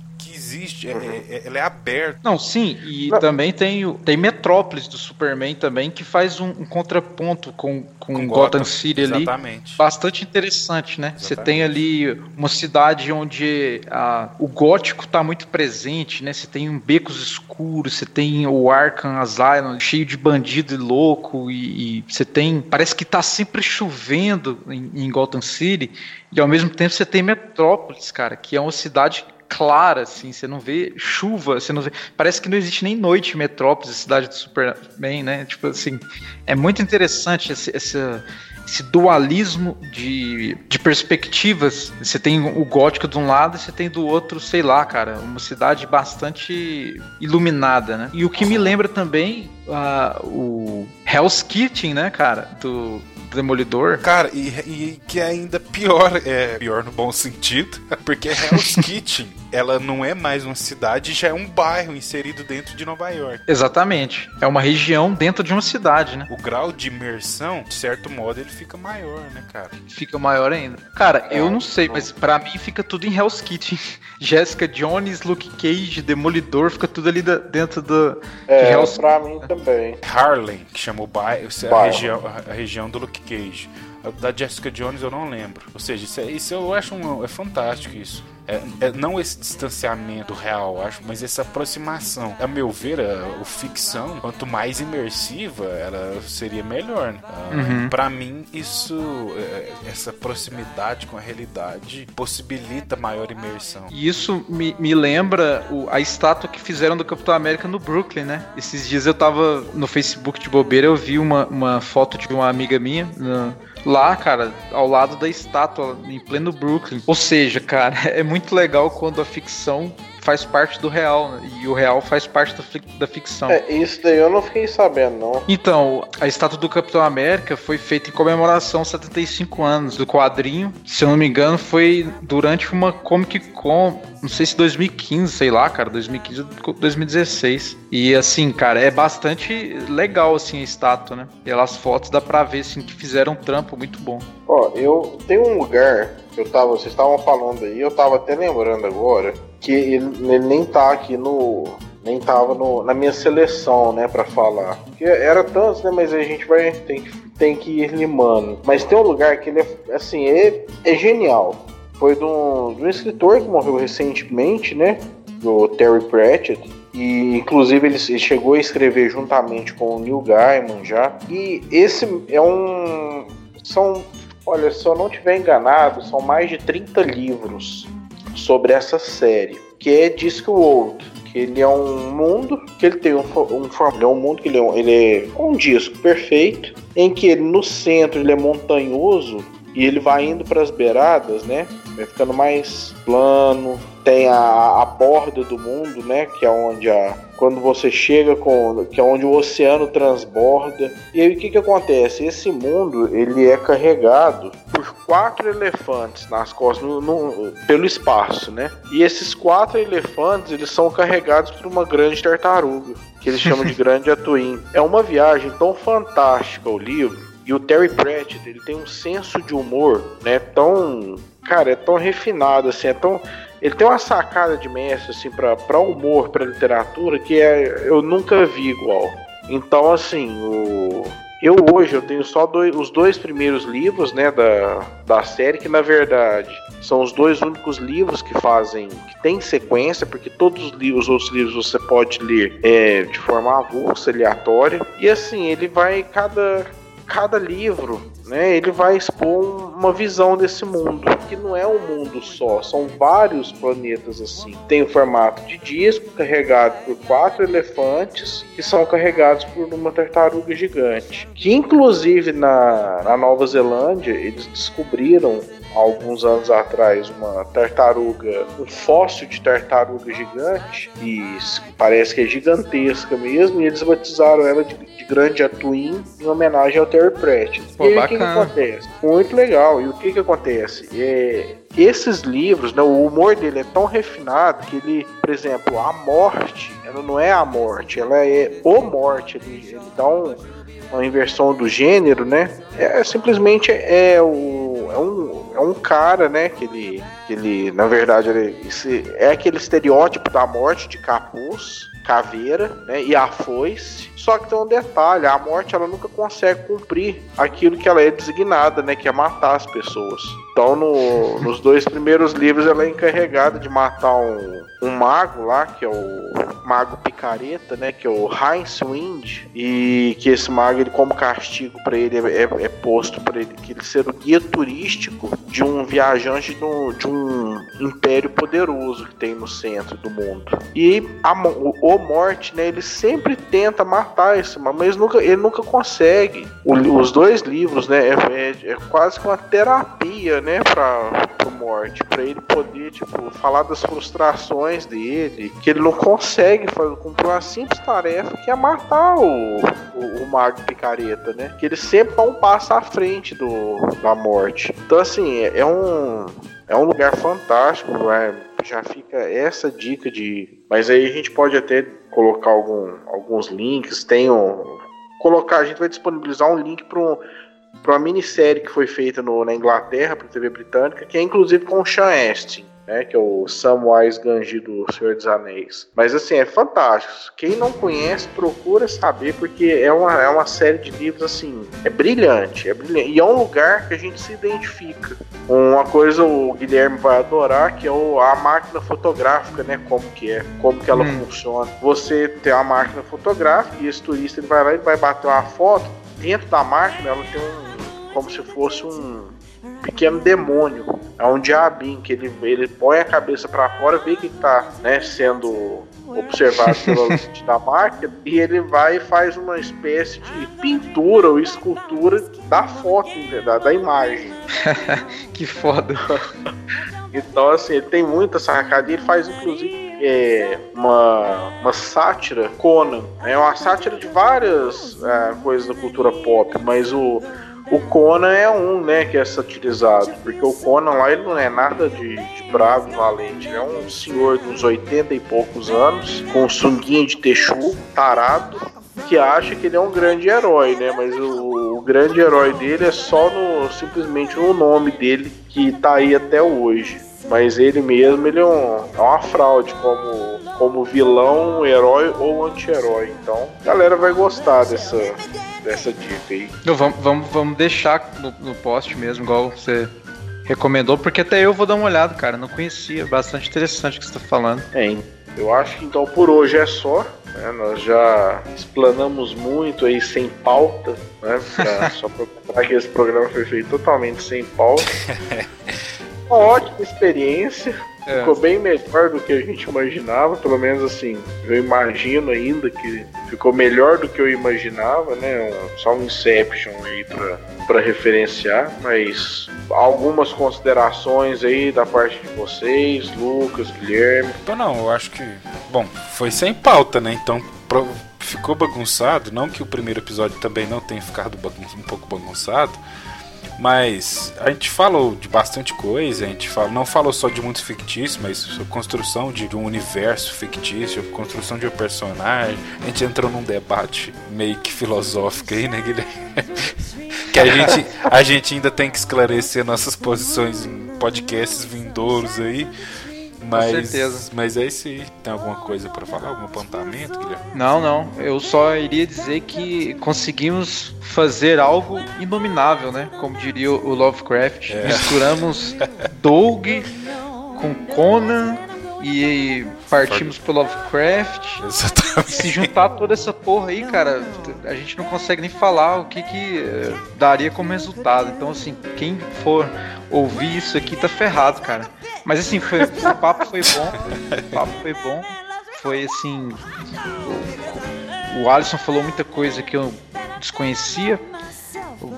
existe, é, é- é- ela é aberta. Não, sim, e também tem, o, tem Metrópolis do Superman também, que faz um, um contraponto com, com, Com Gotham, Gotham, City ali. exatamente. Bastante interessante, né? Você Exatamente. tem ali uma cidade onde a, o gótico tá muito presente, né? Você tem um becos escuros, você tem o Arkham Asylum cheio de bandido e louco, e, e você tem. Parece que tá sempre chovendo em, em Gotham City, e ao mesmo tempo você tem Metrópolis, cara, que é uma cidade clara, assim, você não vê chuva, você não vê. Parece que não existe nem noite em Metrópolis, cidade do Superman, né? Tipo assim, é muito interessante esse, essa- esse dualismo de, de perspectivas. Você tem o gótico de um lado e você tem do outro, sei lá, cara, uma cidade bastante iluminada, né? E o que me lembra também ah, o Hell's Kitchen, né, cara, do Demolidor. Cara, e, e que é ainda pior, é pior no bom sentido, porque Hell's Kitchen, ela não é mais uma cidade, já é um bairro inserido dentro de Nova York. Exatamente. É uma região dentro de uma cidade, né? O grau de imersão, de certo modo, ele fica maior, né, cara? Fica maior ainda. Cara, eu não sei, mas pra mim fica tudo em Hell's Kitchen. Jessica Jones, Luke Cage, Demolidor, fica tudo ali da- dentro do de É, Hell's pra mim também. Harlem, que chama o bairro, a, Bairro. região, a, a região do Luke Cage. A Da Jessica Jones eu não lembro. Ou seja, isso, é- isso eu acho um, é fantástico isso. É, é não esse distanciamento real, acho, mas essa aproximação. A meu ver, a, o ficção, quanto mais imersiva, ela seria melhor. Né? Ah, Uhum. Pra mim, isso, é, essa proximidade com a realidade possibilita maior imersão. E isso me, me lembra o- a estátua que fizeram do Capitão América no Brooklyn, né? Esses dias eu tava no Facebook de bobeira, eu vi uma, uma foto de uma amiga minha na- lá, cara, ao lado da estátua, em pleno Brooklyn. Ou seja, cara, é muito legal quando a ficção faz parte do real, né? E o real faz parte da, fic- da ficção. É, isso daí eu não fiquei sabendo, não. Então, a estátua do Capitão América foi feita em comemoração aos 75 anos do quadrinho. Se eu não me engano, foi durante uma Comic Con, não sei se 2015, sei lá, cara, 2015 ou 2016. E assim, cara, é bastante legal assim a estátua, né? Pelas fotos dá pra ver assim que fizeram um trampo muito bom. Ó, eu tenho um lugar eu tava, vocês estavam falando aí, eu tava até lembrando agora que ele, ele nem tá aqui no nem tava no, na minha seleção, né, Pra falar. Porque era tantos, né, mas a gente vai tem que tem que ir limando. Mas tem um lugar que ele é assim, é, é genial. Foi de um, de um escritor que morreu recentemente, né? Do Terry Pratchett. E inclusive ele chegou a escrever juntamente com o Neil Gaiman já. E esse é um. São. Olha, se eu não estiver enganado, são mais de 30 livros sobre essa série. Que é Discworld. Que ele é um mundo que ele tem um, um, ele é um mundo que ele é um, ele é um disco perfeito. Em que ele no centro ele é montanhoso e ele vai indo para as beiradas, né? Vai ficando mais plano. Tem a, a borda do mundo, né? Que é onde a quando você chega com que é onde o oceano transborda. E aí o que que acontece? Esse mundo ele é carregado por quatro elefantes nas costas no- no- pelo espaço, né? E esses quatro elefantes eles são carregados por uma grande tartaruga que eles chamam de grande atuim. É uma viagem tão fantástica o livro e o Terry Pratchett, ele tem um senso de humor, né? Tão, cara, é tão refinado assim, é tão ele tem uma sacada de mestre, assim, pra, humor, pra literatura, que é, eu nunca vi igual. Então, assim, o, eu hoje eu tenho só dois, os dois primeiros livros, né, da, da série, que na verdade são os dois únicos livros que fazem, que tem sequência, porque todos os livros, os outros livros você pode ler é, de forma avulsa, aleatória. E assim, ele vai, cada, cada livro, né, ele vai expor uma visão desse mundo, que não é um mundo só, são vários planetas assim. Tem o formato de disco, carregado por quatro elefantes, que são carregados por uma tartaruga gigante. Que inclusive na, na Nova Zelândia eles descobriram alguns anos atrás uma tartaruga, um fóssil de tartaruga gigante, e parece que é gigantesca mesmo, e eles batizaram ela de, de Grande Atuim em homenagem ao Terry Pratchett. Pô, e o que, que acontece? Muito legal. E o que que acontece? É, esses livros, né, o humor dele é tão refinado que ele, por exemplo, a morte, ela não é a morte, ela é o morte. Ele, ele dá um- uma inversão do gênero, né? É simplesmente é o é um, é um cara, né? Que ele, que ele na verdade, ele, esse- é aquele estereótipo da morte de capuz, caveira, né? E a foice. Só que tem um detalhe: a morte ela nunca consegue cumprir aquilo que ela é designada, né? Que é matar as pessoas. Então, no- nos dois primeiros livros, ela é encarregada de matar um, um mago lá, que é o mago picareta, né? Que é o Heinz Wind. E que esse mago, ele, como castigo para ele, é, é- é posto para ele que ele ser o guia turístico de um viajante do- de um império poderoso que tem no centro do mundo. E a o, o Morte, né? Ele sempre tenta matar esse mago, mas nunca, ele nunca consegue. O- os dois livros, né? É, é- é quase que uma terapia, né? Para pro Morte, para ele poder, tipo, falar das frustrações dele, que ele não consegue fazer, cumprir uma simples tarefa que é matar o, o, o Mago Picareta, né? Que ele sempre dá um passo à frente do, da morte. Então, assim, é, é um. É um lugar fantástico, né? já fica essa dica de. Mas aí a gente pode até colocar algum, alguns links. Tem um. Colocar, a gente vai disponibilizar um link para um, uma minissérie que foi feita no- na Inglaterra, para TV britânica, que é inclusive com o Sean Astin, né, que é o Samwise Ganji do Senhor dos Anéis. Mas assim, é fantástico. Quem não conhece, procura saber, porque é uma, é uma série de livros assim, é brilhante, é brilhante. E é um lugar que a gente se identifica. Uma coisa o Guilherme vai adorar, que é o- a máquina fotográfica, né? Como que é, como que ela Hum. funciona. Você tem a máquina fotográfica e esse turista ele vai lá e vai bater uma foto. Dentro da máquina ela tem um. como se fosse um pequeno demônio. É um diabinho que ele, ele põe a cabeça pra fora, vê que tá né, sendo observado pela lente da máquina e ele vai e faz uma espécie de pintura ou escultura da foto, da, da imagem. Que foda. Então, assim, ele tem muita sacada e ele faz, inclusive, é, uma, uma sátira Conan. É uma sátira de várias é, coisas da cultura pop, mas o, o Conan é um, né, que é satirizado. Porque o Conan lá, ele não é nada de, de bravo valente. Ele é um senhor uns 80 e poucos anos, com sunguinha de texugo, tarado, que acha que ele é um grande herói, né? Mas o, o grande herói dele é só no simplesmente no nome dele que tá aí até hoje. Mas ele mesmo, ele é, um- é uma fraude como, como vilão, herói ou anti-herói. Então, a galera vai gostar dessa, dessa dica aí. Não, vamos, vamos, vamos deixar no, no post mesmo, igual você recomendou, porque até eu vou dar uma olhada, cara. Não conhecia. Bastante interessante o que você tá falando. É, eu acho que então por hoje é só. né? Nós já explanamos muito aí sem pauta, né? Pra- só pra lembrar que esse programa foi feito totalmente sem pauta. Uma ótima experiência. É. Ficou bem melhor do que a gente imaginava, pelo menos assim, eu imagino ainda que ficou melhor do que eu imaginava, né? Um- só um Inception aí pra, pra referenciar, mas algumas considerações aí da parte de vocês, Lucas, Guilherme. Então não, eu acho que. Bom, foi sem pauta, né? Então pro- ficou bagunçado. Não que o primeiro episódio também não tenha ficado um pouco bagunçado. Mas a gente falou de bastante coisa, a gente não falou só de mundos fictícios, mas sobre construção de, de um universo fictício, construção de um personagem. A gente entrou num debate meio que filosófico aí, né, Guilherme? que a gente, a gente ainda tem que esclarecer nossas posições em podcasts vindouros aí. Mas, certeza. mas é isso aí. Tem alguma coisa pra falar? Algum apontamento, Guilherme? Não, não. Eu só iria dizer que conseguimos fazer algo inominável, né? Como diria o Lovecraft. É. Misturamos Doug com Conan e partimos pro Lovecraft. Exatamente. Se juntar toda essa porra aí, cara, a gente não consegue nem falar o que que eh, daria como resultado. Então, assim, quem for ouvir isso aqui tá ferrado, cara. Mas assim, foi- o papo foi bom. O papo foi bom. Foi assim. O, o Alisson falou muita coisa que eu desconhecia.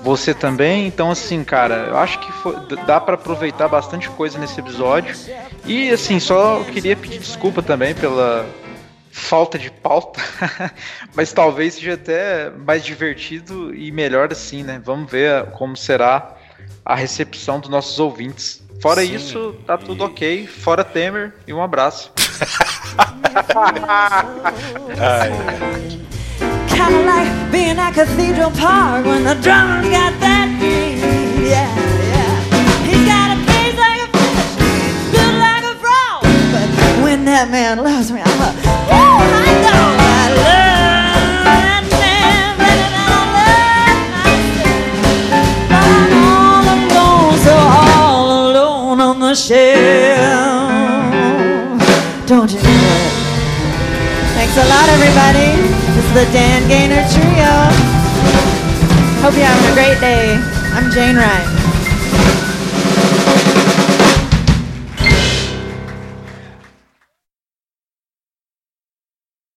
Você também, então assim, cara, eu acho que foi- dá pra aproveitar bastante coisa nesse episódio. E assim, só queria pedir desculpa também pela falta de pauta, mas talvez seja até mais divertido e melhor assim, né? Vamos ver como será a recepção dos nossos ouvintes. Fora Sim, isso, tá tudo e- ok. Fora Temer e um abraço. Ai, Kind of like being at Cathedral Park when the drummer's got that beat. Yeah, yeah. He's got a face like a fish, built like a frog. But when that man loves me, I'm a woo, I love that man better I love myself. I'm all alone, so all alone on the shelf. Don't you? Thanks a lot, everybody. This is the Dan Gaynor Trio. Hope you're having a great day. I'm Jane Wright.